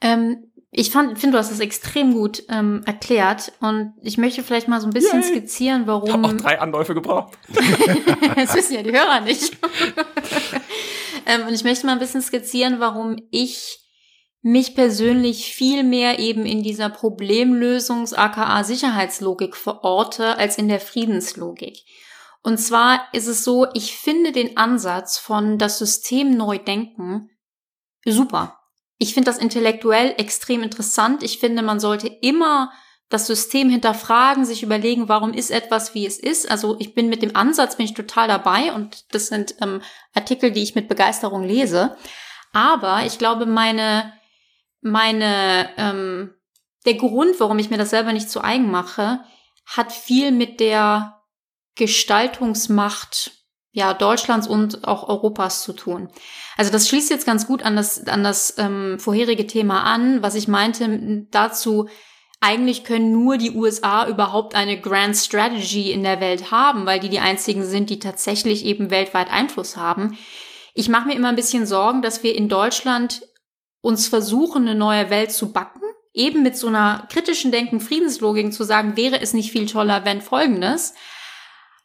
Ähm, ich finde, du hast es extrem gut ähm, erklärt und ich möchte vielleicht mal so ein bisschen Yay. skizzieren, warum. Ich habe auch drei Anläufe gebraucht. das wissen ja die Hörer nicht. ähm, und ich möchte mal ein bisschen skizzieren, warum ich mich persönlich viel mehr eben in dieser Problemlösungs-, aka Sicherheitslogik verorte, als in der Friedenslogik. Und zwar ist es so, ich finde den Ansatz von das System neu denken super. Ich finde das intellektuell extrem interessant. Ich finde, man sollte immer das System hinterfragen, sich überlegen, warum ist etwas, wie es ist. Also ich bin mit dem Ansatz, bin ich total dabei und das sind ähm, Artikel, die ich mit Begeisterung lese. Aber ich glaube, meine, meine, ähm, der Grund, warum ich mir das selber nicht zu eigen mache, hat viel mit der Gestaltungsmacht ja, Deutschlands und auch Europas zu tun. Also das schließt jetzt ganz gut an das, an das ähm, vorherige Thema an, was ich meinte dazu, eigentlich können nur die USA überhaupt eine Grand Strategy in der Welt haben, weil die die einzigen sind, die tatsächlich eben weltweit Einfluss haben. Ich mache mir immer ein bisschen Sorgen, dass wir in Deutschland uns versuchen, eine neue Welt zu backen, eben mit so einer kritischen Denken, Friedenslogik zu sagen, wäre es nicht viel toller, wenn folgendes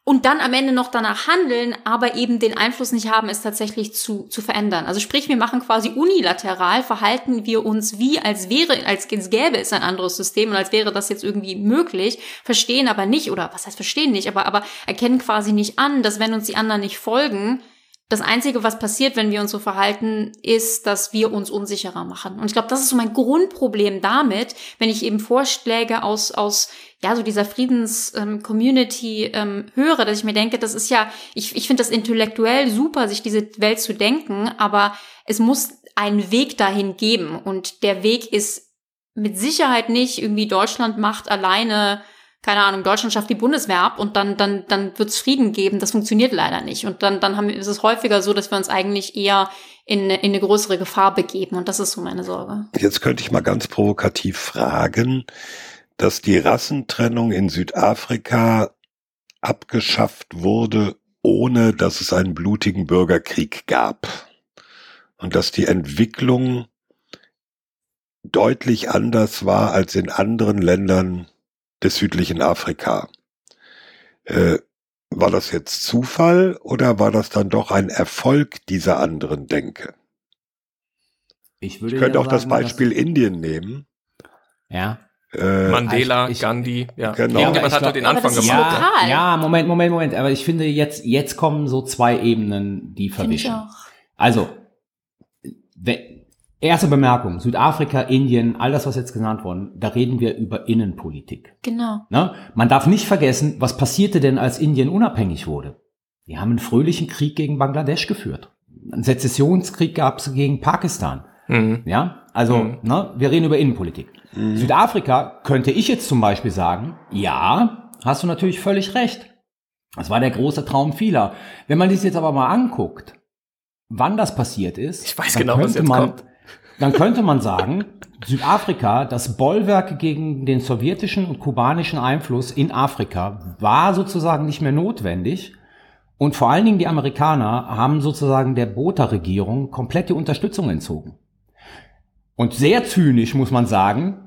und dann am Ende noch danach handeln, aber eben den Einfluss nicht haben, es tatsächlich zu, zu verändern. Also sprich, wir machen quasi unilateral, verhalten wir uns wie, als wäre, als gäbe es ein anderes System und als wäre das jetzt irgendwie möglich, verstehen aber nicht, oder was heißt verstehen nicht, aber, aber erkennen quasi nicht an, dass wenn uns die anderen nicht folgen, das Einzige, was passiert, wenn wir uns so verhalten, ist, dass wir uns unsicherer machen. Und ich glaube, das ist so mein Grundproblem damit, wenn ich eben Vorschläge aus, aus ja, so dieser Friedens-Community ähm, ähm, höre, dass ich mir denke, das ist ja, ich, ich finde das intellektuell super, sich diese Welt zu denken, aber es muss einen Weg dahin geben. Und der Weg ist mit Sicherheit nicht irgendwie Deutschland macht alleine keine Ahnung, Deutschland schafft die Bundeswehr ab und dann, dann, dann wird es Frieden geben. Das funktioniert leider nicht. Und dann, dann haben, ist es häufiger so, dass wir uns eigentlich eher in, in eine größere Gefahr begeben. Und das ist so meine Sorge. Jetzt könnte ich mal ganz provokativ fragen, dass die Rassentrennung in Südafrika abgeschafft wurde, ohne dass es einen blutigen Bürgerkrieg gab. Und dass die Entwicklung deutlich anders war als in anderen Ländern des südlichen Afrika. Äh, war das jetzt Zufall oder war das dann doch ein Erfolg dieser anderen Denke? Ich, würde ich könnte ja auch sagen, das Beispiel Indien nehmen. Ja. Äh, Mandela, ich, Gandhi, ja. Genau. Ja, man hat halt den Anfang gemacht. Ja, ja, Moment, Moment, Moment. Aber ich finde jetzt, jetzt kommen so zwei Ebenen, die verwischen. Also, Erste Bemerkung, Südafrika, Indien, all das, was jetzt genannt worden, da reden wir über Innenpolitik. Genau. Ne? Man darf nicht vergessen, was passierte denn, als Indien unabhängig wurde? Die haben einen fröhlichen Krieg gegen Bangladesch geführt. Einen Sezessionskrieg gab es gegen Pakistan. Mhm. Ja, also Mhm. ne, wir reden über Innenpolitik. Südafrika könnte ich jetzt zum Beispiel sagen, ja, hast du natürlich völlig recht. Das war der große Traum vieler. Wenn man das jetzt aber mal anguckt, wann das passiert ist, Ich weiß dann genau, was könnte jetzt man, kommt. Dann könnte man sagen, Südafrika, das Bollwerk gegen den sowjetischen und kubanischen Einfluss in Afrika, war sozusagen nicht mehr notwendig. Und vor allen Dingen die Amerikaner haben sozusagen der Botha-Regierung komplett die Unterstützung entzogen. Und sehr zynisch muss man sagen,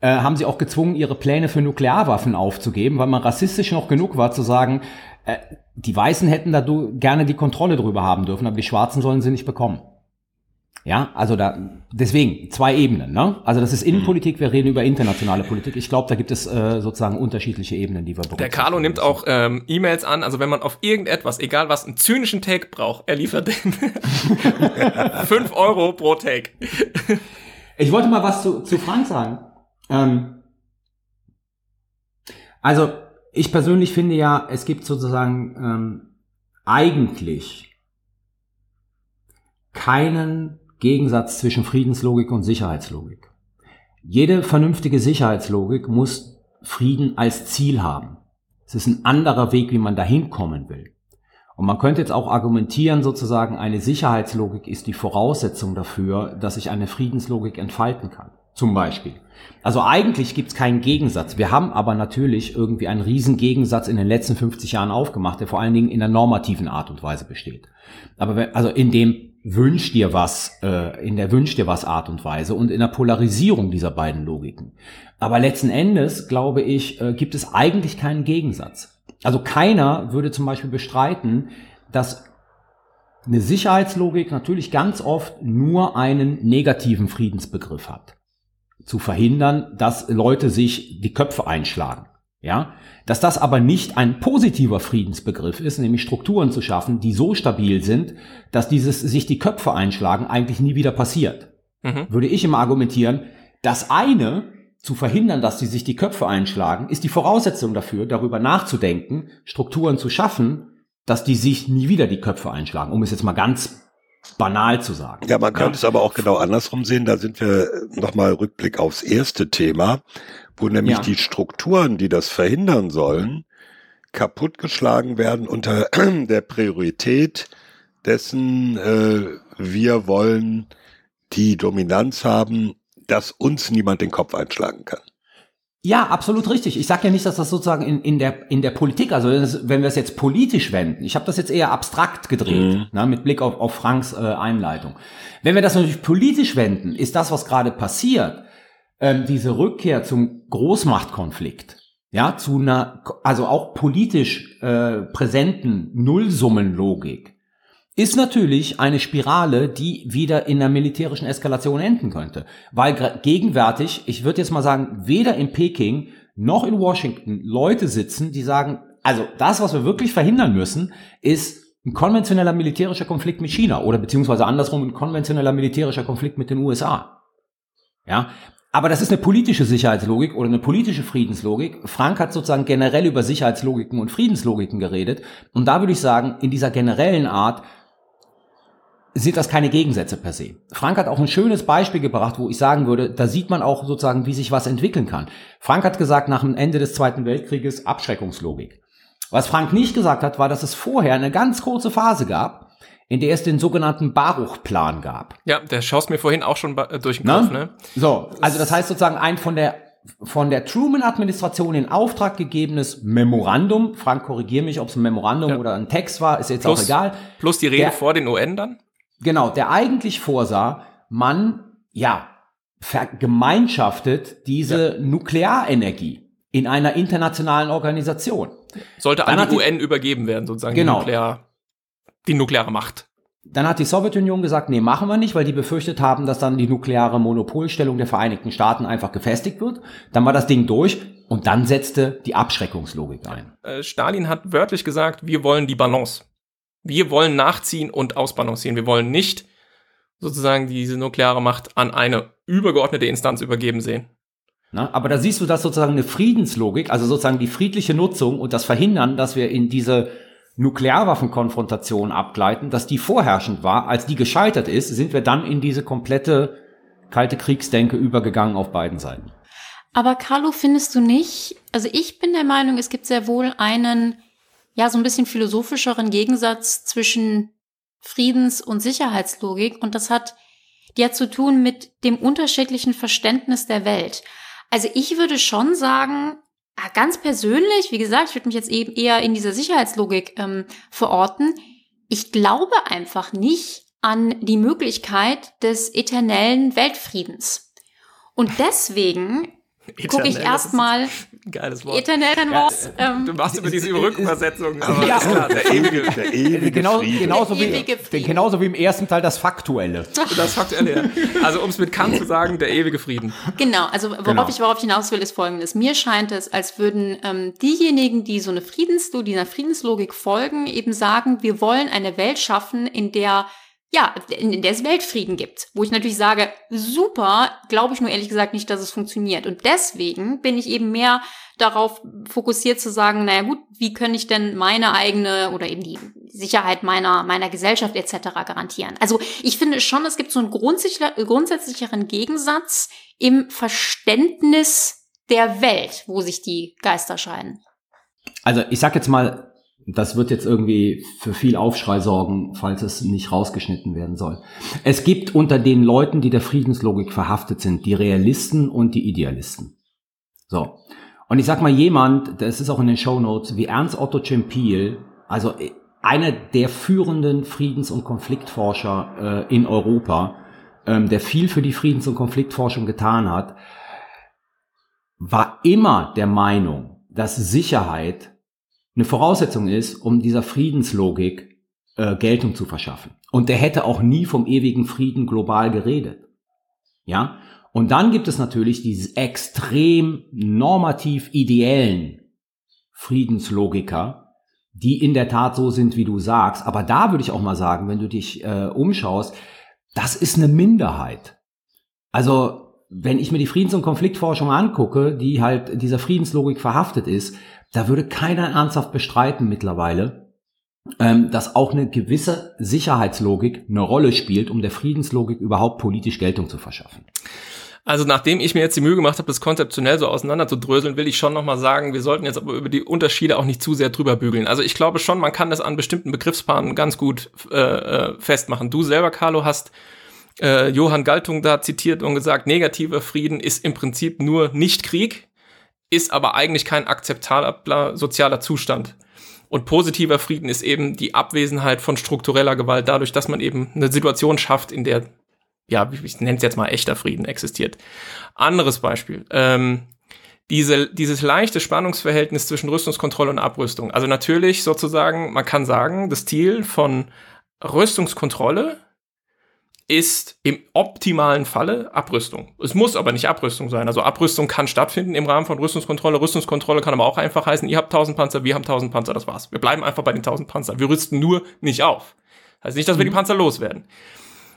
äh, haben sie auch gezwungen, ihre Pläne für Nuklearwaffen aufzugeben, weil man rassistisch noch genug war zu sagen, äh, die Weißen hätten da gerne die Kontrolle drüber haben dürfen, aber die Schwarzen sollen sie nicht bekommen. Ja, also da, deswegen, zwei Ebenen, ne? Also das ist Innenpolitik, wir reden über internationale Politik. Ich glaube, da gibt es äh, sozusagen unterschiedliche Ebenen, die wir Der berücksichtigen Carlo nimmt auch ähm, E-Mails an, also wenn man auf irgendetwas, egal was, einen zynischen Take braucht, er liefert den. 5 Euro pro Take. Ich wollte mal was zu, zu Frank sagen. Ähm, also, ich persönlich finde ja, es gibt sozusagen ähm, eigentlich keinen Gegensatz zwischen Friedenslogik und Sicherheitslogik. Jede vernünftige Sicherheitslogik muss Frieden als Ziel haben. Es ist ein anderer Weg, wie man dahin kommen will. Und man könnte jetzt auch argumentieren, sozusagen, eine Sicherheitslogik ist die Voraussetzung dafür, dass ich eine Friedenslogik entfalten kann. Zum Beispiel. Also eigentlich gibt es keinen Gegensatz. Wir haben aber natürlich irgendwie einen riesen Gegensatz in den letzten 50 Jahren aufgemacht, der vor allen Dingen in der normativen Art und Weise besteht. Aber wenn, also in dem wünsch dir was, äh, in der wünsch dir was Art und Weise und in der Polarisierung dieser beiden Logiken. Aber letzten Endes, glaube ich, äh, gibt es eigentlich keinen Gegensatz. Also keiner würde zum Beispiel bestreiten, dass eine Sicherheitslogik natürlich ganz oft nur einen negativen Friedensbegriff hat. Zu verhindern, dass Leute sich die Köpfe einschlagen. Ja, dass das aber nicht ein positiver Friedensbegriff ist, nämlich Strukturen zu schaffen, die so stabil sind, dass dieses sich die Köpfe einschlagen eigentlich nie wieder passiert. Mhm. Würde ich immer argumentieren, das eine zu verhindern, dass sie sich die Köpfe einschlagen, ist die Voraussetzung dafür, darüber nachzudenken, Strukturen zu schaffen, dass die sich nie wieder die Köpfe einschlagen, um es jetzt mal ganz banal zu sagen. Ja, man könnte es aber auch genau andersrum sehen. Da sind wir nochmal Rückblick aufs erste Thema, wo nämlich Ja. die Strukturen, die das verhindern sollen, kaputtgeschlagen werden unter der Priorität dessen, äh, wir wollen die Dominanz haben, dass uns niemand den Kopf einschlagen kann. Ja, absolut richtig. Ich sage ja nicht, dass das sozusagen in, in, der, in der Politik, also wenn wir es jetzt politisch wenden, ich habe das jetzt eher abstrakt gedreht, Mhm. ne, mit Blick auf, auf Franks äh, Einleitung. Wenn wir das natürlich politisch wenden, ist das, was gerade passiert, ähm, diese Rückkehr zum Großmachtkonflikt, ja, zu einer, also auch politisch äh, präsenten Nullsummenlogik, ist natürlich eine Spirale, die wieder in einer militärischen Eskalation enden könnte. Weil gegenwärtig, ich würde jetzt mal sagen, weder in Peking noch in Washington Leute sitzen, die sagen, also das, was wir wirklich verhindern müssen, ist ein konventioneller militärischer Konflikt mit China oder beziehungsweise andersrum ein konventioneller militärischer Konflikt mit den USA. Ja, aber das ist eine politische Sicherheitslogik oder eine politische Friedenslogik. Frank hat sozusagen generell über Sicherheitslogiken und Friedenslogiken geredet. Und da würde ich sagen, in dieser generellen Art sind das keine Gegensätze per se. Frank hat auch ein schönes Beispiel gebracht, wo ich sagen würde, da sieht man auch sozusagen, wie sich was entwickeln kann. Frank hat gesagt, nach dem Ende des Zweiten Weltkrieges Abschreckungslogik. Was Frank nicht gesagt hat, war, dass es vorher eine ganz kurze Phase gab, in der es den sogenannten Baruch-Plan gab. Ja, der schaust mir vorhin auch schon äh, durch den? Kopf, ne? So, also das heißt sozusagen ein von der von der Truman-Administration in Auftrag gegebenes Memorandum. Frank, korrigier mich, ob es ein Memorandum Ja. oder ein Text war, ist jetzt Plus- auch egal. Plus die Rede Der- vor den UN dann? Genau, der eigentlich vorsah, man, ja, vergemeinschaftet diese Nuklearenergie in einer internationalen Organisation. Sollte an die UN übergeben werden, sozusagen Genau. Nuklear, die nukleare Macht. Dann hat die Sowjetunion gesagt, nee, machen wir nicht, weil die befürchtet haben, dass dann die nukleare Monopolstellung der Vereinigten Staaten einfach gefestigt wird. Dann war das Ding durch und dann setzte die Abschreckungslogik ein. Äh, Stalin hat wörtlich gesagt, wir wollen die Balance. Wir wollen nachziehen und ausbalancieren. Wir wollen nicht sozusagen diese nukleare Macht an eine übergeordnete Instanz übergeben sehen. Na, aber da siehst du das sozusagen eine Friedenslogik, also sozusagen die friedliche Nutzung und das Verhindern, dass wir in diese Nuklearwaffenkonfrontation abgleiten, dass die vorherrschend war. Als die gescheitert ist, sind wir dann in diese komplette kalte Kriegsdenke übergegangen auf beiden Seiten. Aber Carlo, findest du nicht? Also ich bin der Meinung, es gibt sehr wohl einen, ja, so ein bisschen philosophischeren Gegensatz zwischen Friedens- und Sicherheitslogik und das hat ja zu tun mit dem unterschiedlichen Verständnis der Welt. Also ich würde schon sagen, ganz persönlich, wie gesagt, ich würde mich jetzt eben eher in dieser Sicherheitslogik ähm, verorten. Ich glaube einfach nicht an die Möglichkeit des eternellen Weltfriedens. Und deswegen gucke ich erstmal Geiles Wort. Eternell ein Wort. Ähm, Du machst über diese Rückübersetzung. Aber Ja. klar, der ewige, Der ewige Genau, Frieden. genauso, Der wie, ewige Frieden. genauso wie im ersten Teil das Faktuelle. das Faktuelle. ja. Also um es mit Kant zu sagen, der ewige Frieden. Genau, also worauf Genau. ich worauf ich hinaus will, ist folgendes. Mir scheint es, als würden ähm, diejenigen, die so eine Friedenslogik, die einer Friedenslogik folgen, eben sagen, wir wollen eine Welt schaffen, in der ja, in, der es Weltfrieden gibt. Wo ich natürlich sage, super, glaube ich nur ehrlich gesagt nicht, dass es funktioniert. Und deswegen bin ich eben mehr darauf fokussiert zu sagen, naja gut, wie kann ich denn meine eigene oder eben die Sicherheit meiner, meiner Gesellschaft etc. garantieren? Also ich finde schon, es gibt so einen grundsätzlicher- grundsätzlicheren Gegensatz im Verständnis der Welt, wo sich die Geister scheiden. Also ich sag jetzt mal, das wird jetzt irgendwie für viel Aufschrei sorgen, falls es nicht rausgeschnitten werden soll. Es gibt unter den Leuten, die der Friedenslogik verhaftet sind, die Realisten und die Idealisten. So. Und ich sag mal, jemand, das ist auch in den Shownotes, wie Ernst Otto Cempiel, also einer der führenden Friedens- und Konfliktforscher äh, in Europa, ähm, der viel für die Friedens- und Konfliktforschung getan hat, war immer der Meinung, dass Sicherheit eine Voraussetzung ist, um dieser Friedenslogik äh, Geltung zu verschaffen. Und der hätte auch nie vom ewigen Frieden global geredet. Ja? Und dann gibt es natürlich diese extrem normativ ideellen Friedenslogiker, die in der Tat so sind, wie du sagst. Aber da würde ich auch mal sagen, wenn du dich äh, umschaust, das ist eine Minderheit. Also, wenn ich mir die Friedens- und Konfliktforschung angucke, die halt dieser Friedenslogik verhaftet ist, da würde keiner ernsthaft bestreiten mittlerweile, ähm, dass auch eine gewisse Sicherheitslogik eine Rolle spielt, um der Friedenslogik überhaupt politisch Geltung zu verschaffen. Also nachdem ich mir jetzt die Mühe gemacht habe, das konzeptionell so auseinanderzudröseln, will ich schon nochmal sagen, wir sollten jetzt aber über die Unterschiede auch nicht zu sehr drüber bügeln. Also ich glaube schon, man kann das an bestimmten Begriffspaaren ganz gut äh, äh, festmachen. Du selber, Carlo, hast äh, Johann Galtung da zitiert und gesagt, negativer Frieden ist im Prinzip nur Nicht-Krieg, ist aber eigentlich kein akzeptabler sozialer Zustand. Und positiver Frieden ist eben die Abwesenheit von struktureller Gewalt dadurch, dass man eben eine Situation schafft, in der, ja, ich nenne es jetzt mal echter Frieden existiert. Anderes Beispiel. Ähm, diese, dieses leichte Spannungsverhältnis zwischen Rüstungskontrolle und Abrüstung. Also natürlich sozusagen, man kann sagen, das Ziel von Rüstungskontrolle ist im optimalen Falle Abrüstung. Es muss aber nicht Abrüstung sein. Also Abrüstung kann stattfinden im Rahmen von Rüstungskontrolle. Rüstungskontrolle kann aber auch einfach heißen, ihr habt 1000 Panzer, wir haben 1000 Panzer, das war's. Wir bleiben einfach bei den 1000 Panzer. Wir rüsten nur nicht auf. Heißt nicht, dass wir die Panzer loswerden.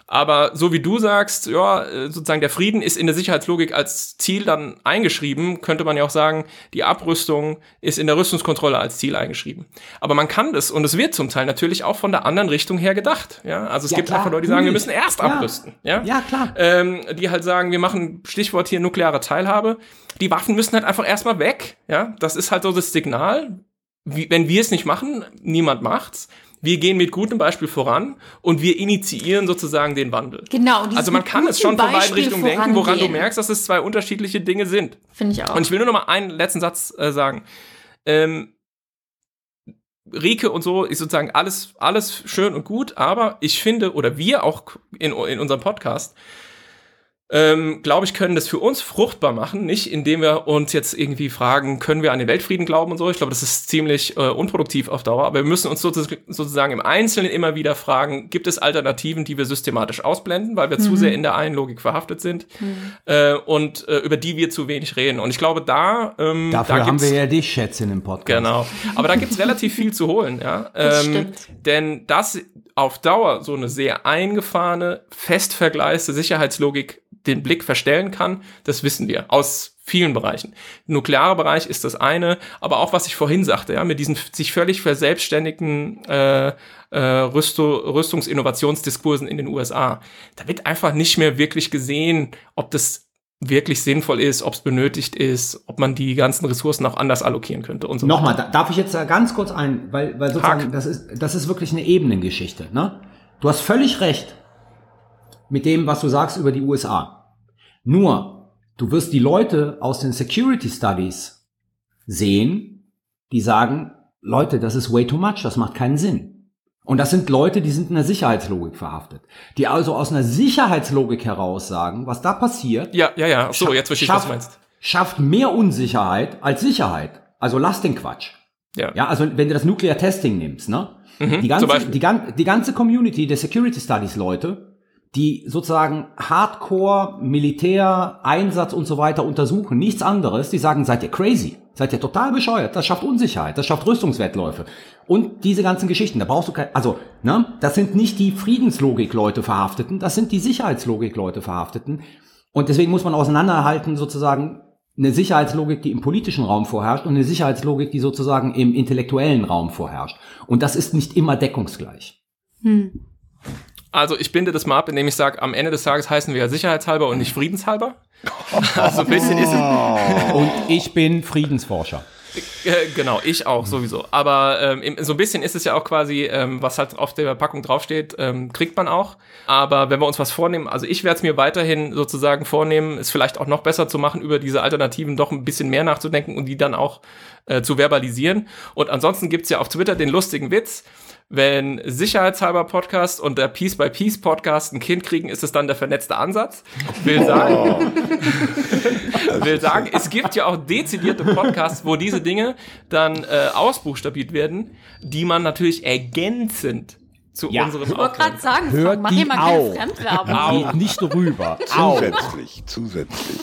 Aber so wie du sagst, ja, äh, sozusagen der Frieden ist in der Sicherheitslogik als Ziel dann eingeschrieben, könnte man ja auch sagen, die Abrüstung ist in der Rüstungskontrolle als Ziel eingeschrieben. Aber man kann das und es wird zum Teil natürlich auch von der anderen Richtung her gedacht. Ja, also es Ja, gibt klar, einfach Leute, die sagen, wir natürlich. müssen erst Ja. abrüsten. Ja, Ja, klar. ähm, die halt sagen, wir machen Stichwort hier nukleare Teilhabe. Die Waffen müssen halt einfach erstmal weg. Ja, das ist halt so das Signal. Wie, wenn wir es nicht machen, niemand macht's. Wir gehen mit gutem Beispiel voran und wir initiieren sozusagen den Wandel. Genau. Also man kann es schon von beiden Richtungen denken, woran du merkst, dass es zwei unterschiedliche Dinge sind. Finde ich auch. Und ich will nur noch mal einen letzten Satz äh, sagen. Ähm, Rike und so ist sozusagen alles, alles schön und gut, aber ich finde, oder wir auch in, in unserem Podcast, ähm, glaube ich, können das für uns fruchtbar machen, nicht indem wir uns jetzt irgendwie fragen, können wir an den Weltfrieden glauben und so. Ich glaube, das ist ziemlich äh, unproduktiv auf Dauer, aber wir müssen uns sozusagen, im Einzelnen immer wieder fragen, gibt es Alternativen, die wir systematisch ausblenden, weil wir zu sehr in der einen Logik verhaftet sind äh, und äh, über die wir zu wenig reden. Und ich glaube, da, ähm, Dafür da haben wir ja dich, Schätzchen, im Podcast. Genau. Aber da gibt's relativ viel zu holen, ja. Das Ähm, stimmt. denn das auf Dauer so eine sehr eingefahrene, fest vergleiste Sicherheitslogik den Blick verstellen kann, das wissen wir aus vielen Bereichen. Nuklearer Bereich ist das eine, aber auch was ich vorhin sagte, ja, mit diesen sich völlig verselbstständigen äh, äh, Rüsto Rüstungsinnovationsdiskursen in den USA. Da wird einfach nicht mehr wirklich gesehen, ob das wirklich sinnvoll ist, ob es benötigt ist, ob man die ganzen Ressourcen auch anders allokieren könnte und so Nochmal, da, darf ich jetzt da ganz kurz ein, weil, weil sozusagen, das ist, das ist wirklich eine Ebenengeschichte, ne? Du hast völlig recht mit dem, was du sagst über die USA. Nur, du wirst die Leute aus den Security Studies sehen, die sagen, Leute, das ist way too much, das macht keinen Sinn. Und das sind Leute, die sind in der Sicherheitslogik verhaftet. Die also aus einer Sicherheitslogik heraus sagen, was da passiert. Ja, ja, ja. So, jetzt verstehe ich, was du meinst. Schafft mehr Unsicherheit als Sicherheit. Also lass den Quatsch. Ja. Ja, also wenn du das Nuclear Testing nimmst, ne? Mhm, die, ganze, die, die ganze Community der Security Studies Leute, die sozusagen Hardcore, Militär, Einsatz und so weiter untersuchen, nichts anderes, die sagen, seid ihr crazy, seid ihr total bescheuert, das schafft Unsicherheit, das schafft Rüstungswettläufe und diese ganzen Geschichten, da brauchst du kein, also, ne, das sind nicht die Friedenslogik-Leute Verhafteten, das sind die Sicherheitslogik-Leute Verhafteten und deswegen muss man auseinanderhalten sozusagen eine Sicherheitslogik, die im politischen Raum vorherrscht und eine Sicherheitslogik, die sozusagen im intellektuellen Raum vorherrscht. Und das ist nicht immer deckungsgleich. Hm. Also ich binde das mal ab, indem ich sage, am Ende des Tages heißen wir ja sicherheitshalber und nicht friedenshalber. Also ein bisschen ist es. Und ich bin Friedensforscher. Äh, genau, ich auch sowieso. Aber ähm, so ein bisschen ist es ja auch quasi, ähm, was halt auf der Packung draufsteht, ähm, kriegt man auch. Aber wenn wir uns was vornehmen, also ich werde es mir weiterhin sozusagen vornehmen, es vielleicht auch noch besser zu machen, über diese Alternativen doch ein bisschen mehr nachzudenken und die dann auch äh, zu verbalisieren. Und ansonsten gibt's ja auf Twitter den lustigen Witz wenn sicherheitshalber Podcast und der Piece by Piece Podcast ein Kind kriegen, ist es dann der vernetzte Ansatz. Will sagen, oh. will sagen, es gibt ja auch dezidierte Podcasts, wo diese Dinge dann äh, ausbuchstabiert werden, die man natürlich ergänzend zu ja. unserem Ich wollte gerade sagen, Hört mach hier mal keine Fremdwerbung. Geht nicht rüber. Zusätzlich, zusätzlich.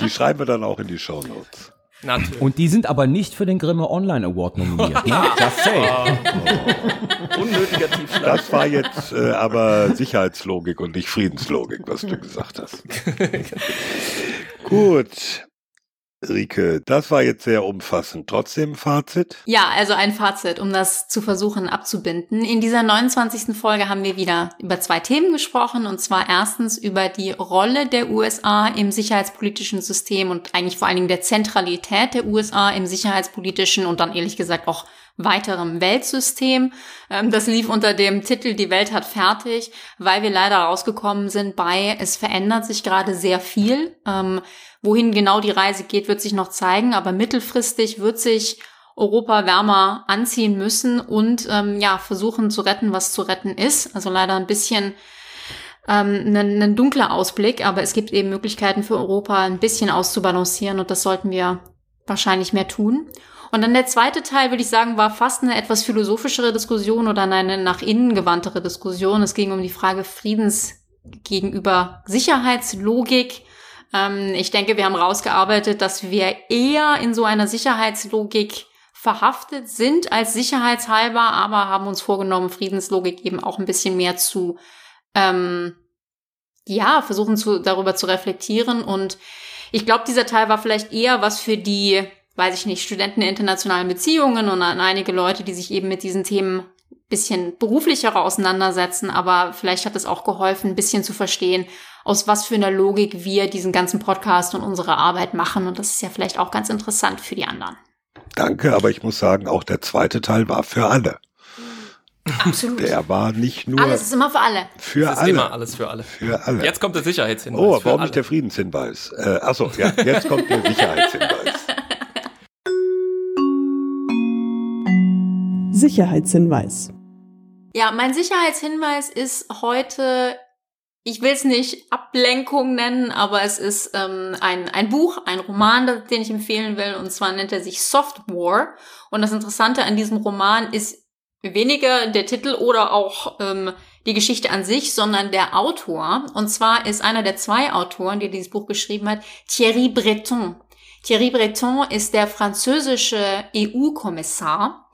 Die schreiben wir dann auch in die Show Notes. Natürlich. Und die sind aber nicht für den Grimme Online Award nominiert. ne? Just say. Oh. Unnötiger Tiefschlag. Das war jetzt äh, aber Sicherheitslogik und nicht Friedenslogik, was du gesagt hast. Gut. Rike, das war jetzt sehr umfassend. Trotzdem Fazit? Ja, also ein Fazit, um das zu versuchen abzubinden. In dieser 29. Folge haben wir wieder über zwei Themen gesprochen, und zwar erstens über die Rolle der USA im sicherheitspolitischen System und eigentlich vor allen Dingen der Zentralität der USA im sicherheitspolitischen und dann ehrlich gesagt auch weiterem Weltsystem. Ähm, das lief unter dem Titel Die Welt hat fertig, weil wir leider rausgekommen sind bei, es verändert sich gerade sehr viel. Ähm, wohin genau die Reise geht, wird sich noch zeigen, aber mittelfristig wird sich Europa wärmer anziehen müssen und ähm, ja versuchen zu retten, was zu retten ist. Also leider ein bisschen ähm, ein, ein dunkler Ausblick, aber es gibt eben Möglichkeiten für Europa ein bisschen auszubalancieren und das sollten wir wahrscheinlich mehr tun. Und dann der zweite Teil, würde ich sagen, war fast eine etwas philosophischere Diskussion oder eine nach innen gewandtere Diskussion. Es ging um die Frage Friedens gegenüber Sicherheitslogik. Ähm, ich denke, wir haben rausgearbeitet, dass wir eher in so einer Sicherheitslogik verhaftet sind als sicherheitshalber, aber haben uns vorgenommen, Friedenslogik eben auch ein bisschen mehr zu, ähm, ja, versuchen zu, darüber zu reflektieren. Und ich glaube, dieser Teil war vielleicht eher was für die weiß ich nicht, Studenten der internationalen Beziehungen und an einige Leute, die sich eben mit diesen Themen bisschen beruflicher auseinandersetzen, aber vielleicht hat es auch geholfen, ein bisschen zu verstehen, aus was für einer Logik wir diesen ganzen Podcast und unsere Arbeit machen. Und das ist ja vielleicht auch ganz interessant für die anderen. Danke, aber ich muss sagen, auch der zweite Teil war für alle. Absolut. Der war nicht nur. Alles ist immer für alle. Für das ist alle. immer alles für alle. Für alle. Jetzt kommt der Sicherheitshinweis. Oh, warum nicht der Friedenshinweis? Äh, achso, ja, jetzt kommt der Sicherheitshinweis. Sicherheitshinweis. Ja, mein Sicherheitshinweis ist heute, ich will es nicht Ablenkung nennen, aber es ist ähm, ein, ein Buch, ein Roman, den ich empfehlen will, und zwar nennt er sich Soft War. Und das Interessante an diesem Roman ist weniger der Titel oder auch ähm, die Geschichte an sich, sondern der Autor. Und zwar ist einer der zwei Autoren, die dieses Buch geschrieben hat, Thierry Breton. Thierry Breton ist der französische EU-Kommissar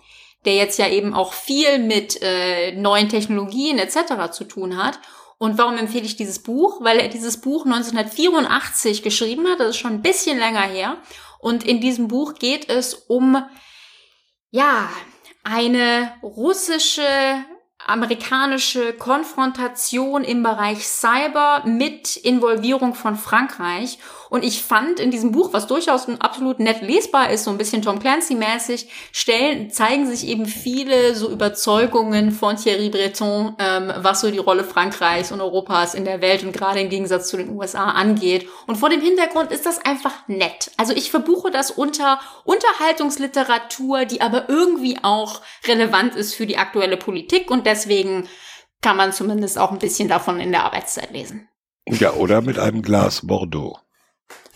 der jetzt ja eben auch viel mit äh, neuen Technologien etc. zu tun hat. Und warum empfehle ich dieses Buch? Weil er dieses Buch 1984 geschrieben hat, das ist schon ein bisschen länger her. Und in diesem Buch geht es um, ja, eine russische amerikanische Konfrontation im Bereich Cyber mit Involvierung von Frankreich. Und ich fand in diesem Buch, was durchaus absolut nett lesbar ist, so ein bisschen Tom Clancy-mäßig, zeigen sich eben viele so Überzeugungen von Thierry Breton, ähm, was so die Rolle Frankreichs und Europas in der Welt und gerade im Gegensatz zu den USA angeht. Und vor dem Hintergrund ist das einfach nett. Also ich verbuche das unter Unterhaltungsliteratur, die aber irgendwie auch relevant ist für die aktuelle Politik und deswegen kann man zumindest auch ein bisschen davon in der Arbeitszeit lesen. Ja, oder mit einem Glas Bordeaux.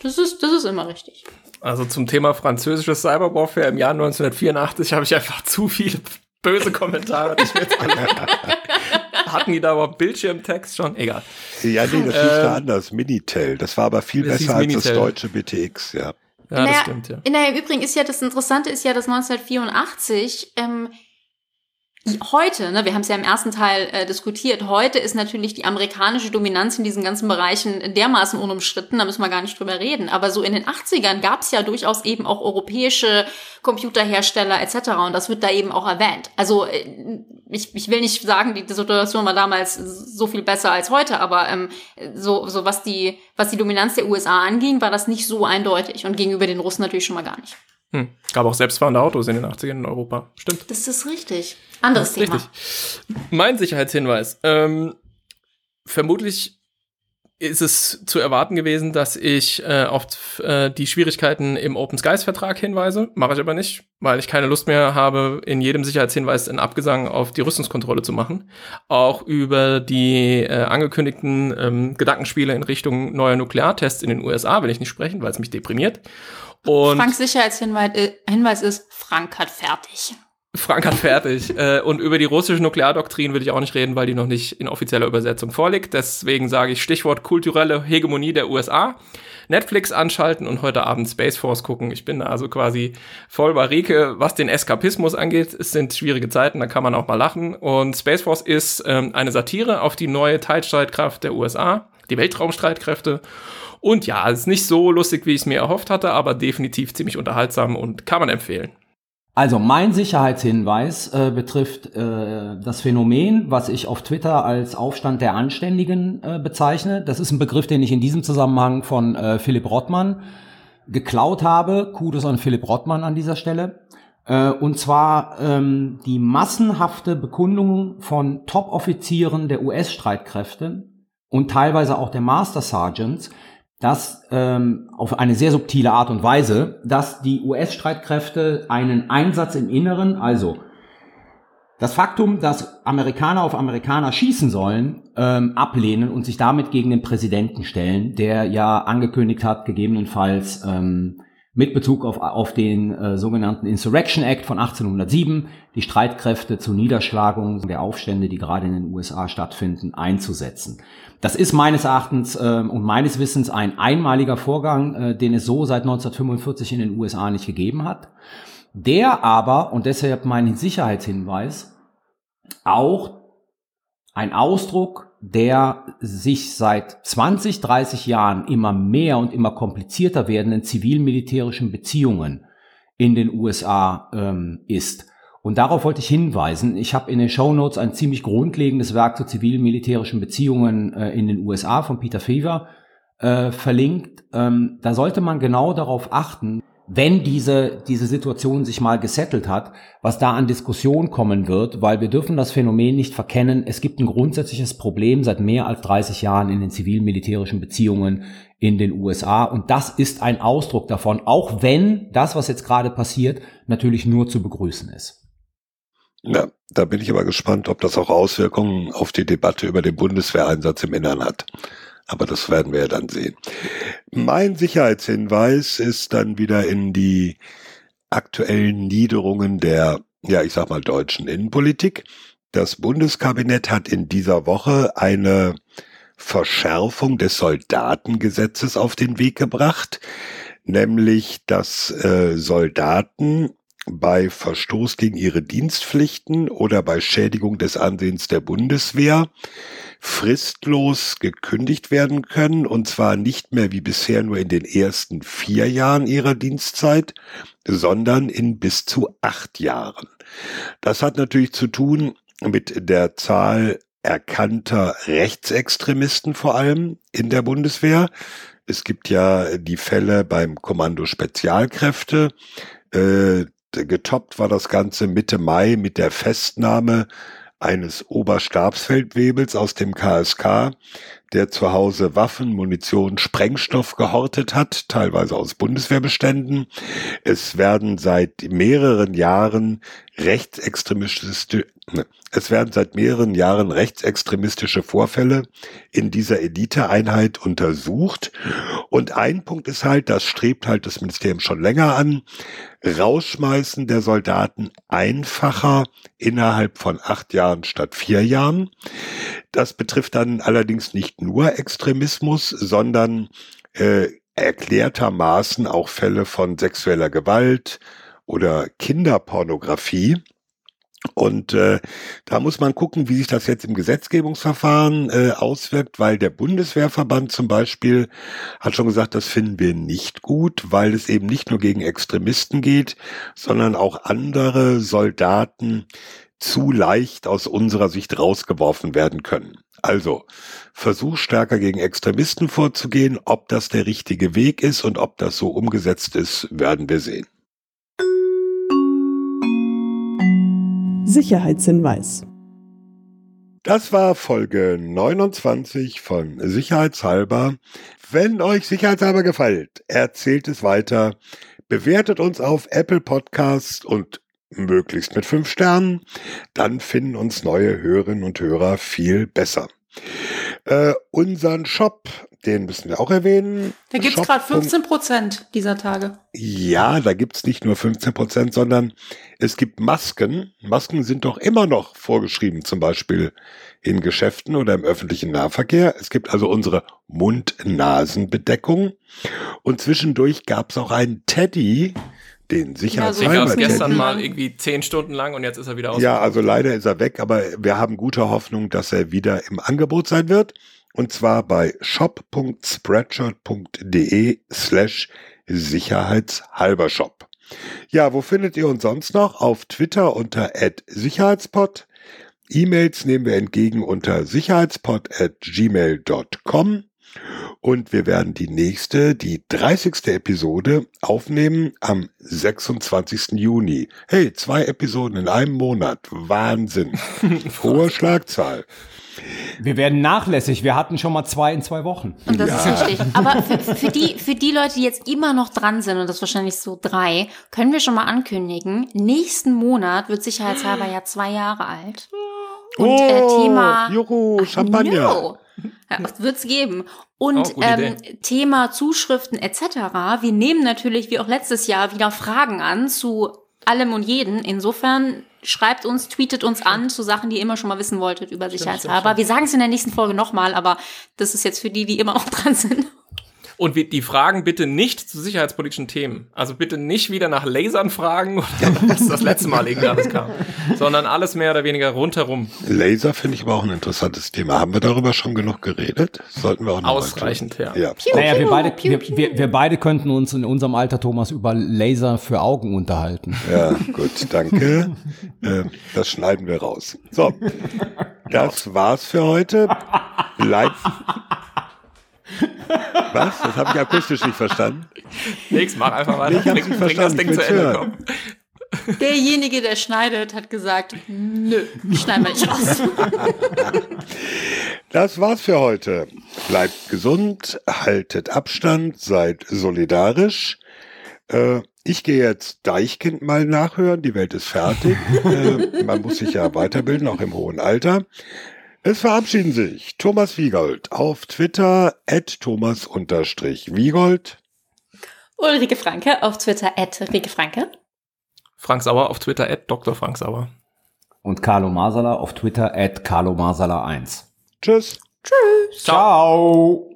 Das ist, das ist immer richtig. Also zum Thema französisches Cyberwarfare im Jahr 1984 habe ich einfach zu viele böse Kommentare. Die ich mir jetzt Hatten die da überhaupt Bildschirmtext schon? Egal. Ja, nee, das hieß ähm, da anders. Minitel. Das war aber viel besser als Minitel. das deutsche BTX, ja. Ja, das stimmt, ja. Naja, Im Übrigen ist ja das Interessante ist ja, dass 1984 ähm, heute, ne, wir haben es ja im ersten Teil äh, diskutiert, heute ist natürlich die amerikanische Dominanz in diesen ganzen Bereichen dermaßen unumstritten, da müssen wir gar nicht drüber reden. Aber so in den 80ern gab es ja durchaus eben auch europäische Computerhersteller etc. Und das wird da eben auch erwähnt. Also äh, ich, ich will nicht sagen, die, Situation war damals so viel besser als heute, aber ähm, so, so was, die, was die Dominanz der USA anging, war das nicht so eindeutig und gegenüber den Russen natürlich schon mal gar nicht. Hm. Gab auch selbstfahrende Autos in den 80ern in Europa. Stimmt. Das ist richtig. Anderes Thema. Richtig. Mein Sicherheitshinweis. Ähm, vermutlich ist es zu erwarten gewesen, dass ich äh, auf äh, die Schwierigkeiten im Open Skies Vertrag hinweise. Mache ich aber nicht, weil ich keine Lust mehr habe, in jedem Sicherheitshinweis einen Abgesang auf die Rüstungskontrolle zu machen. Auch über die äh, angekündigten ähm, Gedankenspiele in Richtung neuer Nukleartests in den USA will ich nicht sprechen, weil es mich deprimiert. Und Franks Sicherheitshinweis äh, ist, Frank hat fertig. Frank hat fertig. äh, und über die russische Nukleardoktrin will ich auch nicht reden, weil die noch nicht in offizieller Übersetzung vorliegt. Deswegen sage ich Stichwort kulturelle Hegemonie der USA. Netflix anschalten und heute Abend Space Force gucken. Ich bin also quasi voll bei Rike, was den Eskapismus angeht. Es sind schwierige Zeiten, da kann man auch mal lachen. Und Space Force ist ähm, eine Satire auf die neue Teilstreitkraft der USA, die Weltraumstreitkräfte. Und ja, es ist nicht so lustig, wie ich es mir erhofft hatte, aber definitiv ziemlich unterhaltsam und kann man empfehlen. Also mein Sicherheitshinweis äh, betrifft äh, das Phänomen, was ich auf Twitter als Aufstand der Anständigen äh, bezeichne. Das ist ein Begriff, den ich in diesem Zusammenhang von äh, Philipp Rottmann geklaut habe. Kudos an Philipp Rottmann an dieser Stelle. Äh, und zwar ähm, die massenhafte Bekundung von Top-Offizieren der US-Streitkräfte und teilweise auch der Master Sergeants, dass ähm, auf eine sehr subtile Art und Weise, dass die US-Streitkräfte einen Einsatz im Inneren, also das Faktum, dass Amerikaner auf Amerikaner schießen sollen, ähm, ablehnen und sich damit gegen den Präsidenten stellen, der ja angekündigt hat, gegebenenfalls ähm, mit Bezug auf, auf den äh, sogenannten Insurrection Act von 1807 die Streitkräfte zur Niederschlagung der Aufstände, die gerade in den USA stattfinden, einzusetzen. Das ist meines Erachtens äh, und meines Wissens ein einmaliger Vorgang, äh, den es so seit 1945 in den USA nicht gegeben hat. Der aber, und deshalb mein Sicherheitshinweis, auch ein Ausdruck der sich seit 20, 30 Jahren immer mehr und immer komplizierter werdenden zivil-militärischen Beziehungen in den USA ähm, ist. Und darauf wollte ich hinweisen. Ich habe in den Show Notes ein ziemlich grundlegendes Werk zu zivil-militärischen Beziehungen äh, in den USA von Peter Fever äh, verlinkt. Ähm, da sollte man genau darauf achten, wenn diese, diese Situation sich mal gesettelt hat, was da an Diskussion kommen wird, weil wir dürfen das Phänomen nicht verkennen. Es gibt ein grundsätzliches Problem seit mehr als 30 Jahren in den zivil-militärischen Beziehungen in den USA und das ist ein Ausdruck davon, auch wenn das, was jetzt gerade passiert, natürlich nur zu begrüßen ist. Ja, da bin ich aber gespannt, ob das auch Auswirkungen auf die Debatte über den Bundeswehreinsatz im Innern hat. Aber das werden wir ja dann sehen. Mein Sicherheitshinweis ist dann wieder in die aktuellen Niederungen der, ja, ich sag mal, deutschen Innenpolitik. Das Bundeskabinett hat in dieser Woche eine Verschärfung des Soldatengesetzes auf den Weg gebracht, nämlich dass äh, Soldaten bei Verstoß gegen ihre Dienstpflichten oder bei Schädigung des Ansehens der Bundeswehr fristlos gekündigt werden können, und zwar nicht mehr wie bisher nur in den ersten vier Jahren ihrer Dienstzeit, sondern in bis zu acht Jahren. Das hat natürlich zu tun mit der Zahl erkannter Rechtsextremisten vor allem in der Bundeswehr. Es gibt ja die Fälle beim Kommando Spezialkräfte. Äh, getoppt war das Ganze Mitte Mai mit der Festnahme eines Oberstabsfeldwebels aus dem KSK, der zu Hause Waffen, Munition, Sprengstoff gehortet hat, teilweise aus Bundeswehrbeständen. Es werden seit mehreren Jahren rechtsextremistische, ne, es werden seit mehreren Jahren rechtsextremistische Vorfälle in dieser Eliteeinheit untersucht. Und ein Punkt ist halt, das strebt halt das Ministerium schon länger an, Rausschmeißen der Soldaten einfacher innerhalb von acht Jahren statt vier Jahren. Das betrifft dann allerdings nicht nur Extremismus, sondern äh, erklärtermaßen auch Fälle von sexueller Gewalt oder Kinderpornografie. Und äh, da muss man gucken, wie sich das jetzt im Gesetzgebungsverfahren äh, auswirkt, weil der Bundeswehrverband zum Beispiel hat schon gesagt, das finden wir nicht gut, weil es eben nicht nur gegen Extremisten geht, sondern auch andere Soldaten zu leicht aus unserer Sicht rausgeworfen werden können. Also, versuch stärker gegen Extremisten vorzugehen. Ob das der richtige Weg ist und ob das so umgesetzt ist, werden wir sehen. Sicherheitshinweis. Das war Folge 29 von Sicherheitshalber. Wenn euch Sicherheitshalber gefällt, erzählt es weiter, bewertet uns auf Apple Podcasts und möglichst mit fünf Sternen, dann finden uns neue Hörerinnen und Hörer viel besser. Äh, unseren Shop, den müssen wir auch erwähnen. Da gibt's gerade 15 Prozent dieser Tage. Ja, da gibt's nicht nur 15 Prozent, sondern es gibt Masken. Masken sind doch immer noch vorgeschrieben, zum Beispiel in Geschäften oder im öffentlichen Nahverkehr. Es gibt also unsere Mund-Nasen-Bedeckung. Und zwischendurch gab's auch einen Teddy, den Sicherheitshalber. Ja, so gestern mal irgendwie zehn Stunden lang und jetzt ist er wieder aus. Ja, also leider ist er weg, aber wir haben gute Hoffnung, dass er wieder im Angebot sein wird. Und zwar bei shop.spreadshirt.de slash Sicherheitshalbershop. Ja, wo findet ihr uns sonst noch? Auf Twitter unter Sicherheitspot. E-Mails nehmen wir entgegen unter sicherheitspot at gmail.com. Und wir werden die nächste, die 30. Episode aufnehmen am 26. Juni. Hey, zwei Episoden in einem Monat. Wahnsinn. Hohe Schlagzahl. Wir werden nachlässig. Wir hatten schon mal zwei in zwei Wochen. Und das ja. ist richtig. Aber für, für, die, für die Leute, die jetzt immer noch dran sind, und das wahrscheinlich so drei, können wir schon mal ankündigen, nächsten Monat wird sicherheitshalber ja zwei Jahre alt. Und äh, oh, Thema. Juhu, Champagner. No. Ja, wird's geben. Und Oh, ähm, Thema Zuschriften etc. Wir nehmen natürlich wie auch letztes Jahr wieder Fragen an zu allem und jeden. Insofern schreibt uns, tweetet uns an zu Sachen, die ihr immer schon mal wissen wolltet über Sicherheitshalber. Wir sagen es in der nächsten Folge nochmal, aber das ist jetzt für die, die immer noch dran sind. Und die Fragen bitte nicht zu sicherheitspolitischen Themen. Also bitte nicht wieder nach Lasern fragen oder was das letzte Mal irgendwie alles kam. Sondern alles mehr oder weniger rundherum. Laser finde ich aber auch ein interessantes Thema. Haben wir darüber schon genug geredet? Sollten wir auch noch mal Ausreichend, ja. ja. Naja, wir piu, beide, piu, wir, piu. wir, wir beide könnten uns in unserem Alter, Thomas, über Laser für Augen unterhalten. Ja, gut, danke. äh, das schneiden wir raus. So, das war's für heute. Bleibt. Was? Das habe ich akustisch nicht verstanden. Nix, mach einfach weiter. Ich bring, nicht bring das Ding ich zu Ende. Komm. Derjenige, der schneidet, hat gesagt, nö, schneiden wir nicht raus. Das war's für heute. Bleibt gesund, haltet Abstand, seid solidarisch. Äh, ich gehe jetzt Deichkind mal nachhören. Die Welt ist fertig. äh, man muss sich ja weiterbilden, auch im hohen Alter. Es verabschieden sich Thomas Wiegold auf Twitter at Thomas-Wiegold. Ulrike Franke auf Twitter at Rike Franke. Frank Sauer auf Twitter, at Dr. Frank Sauer. Und Carlo Masala auf Twitter at Carlo Masala 1. Tschüss. Ciao.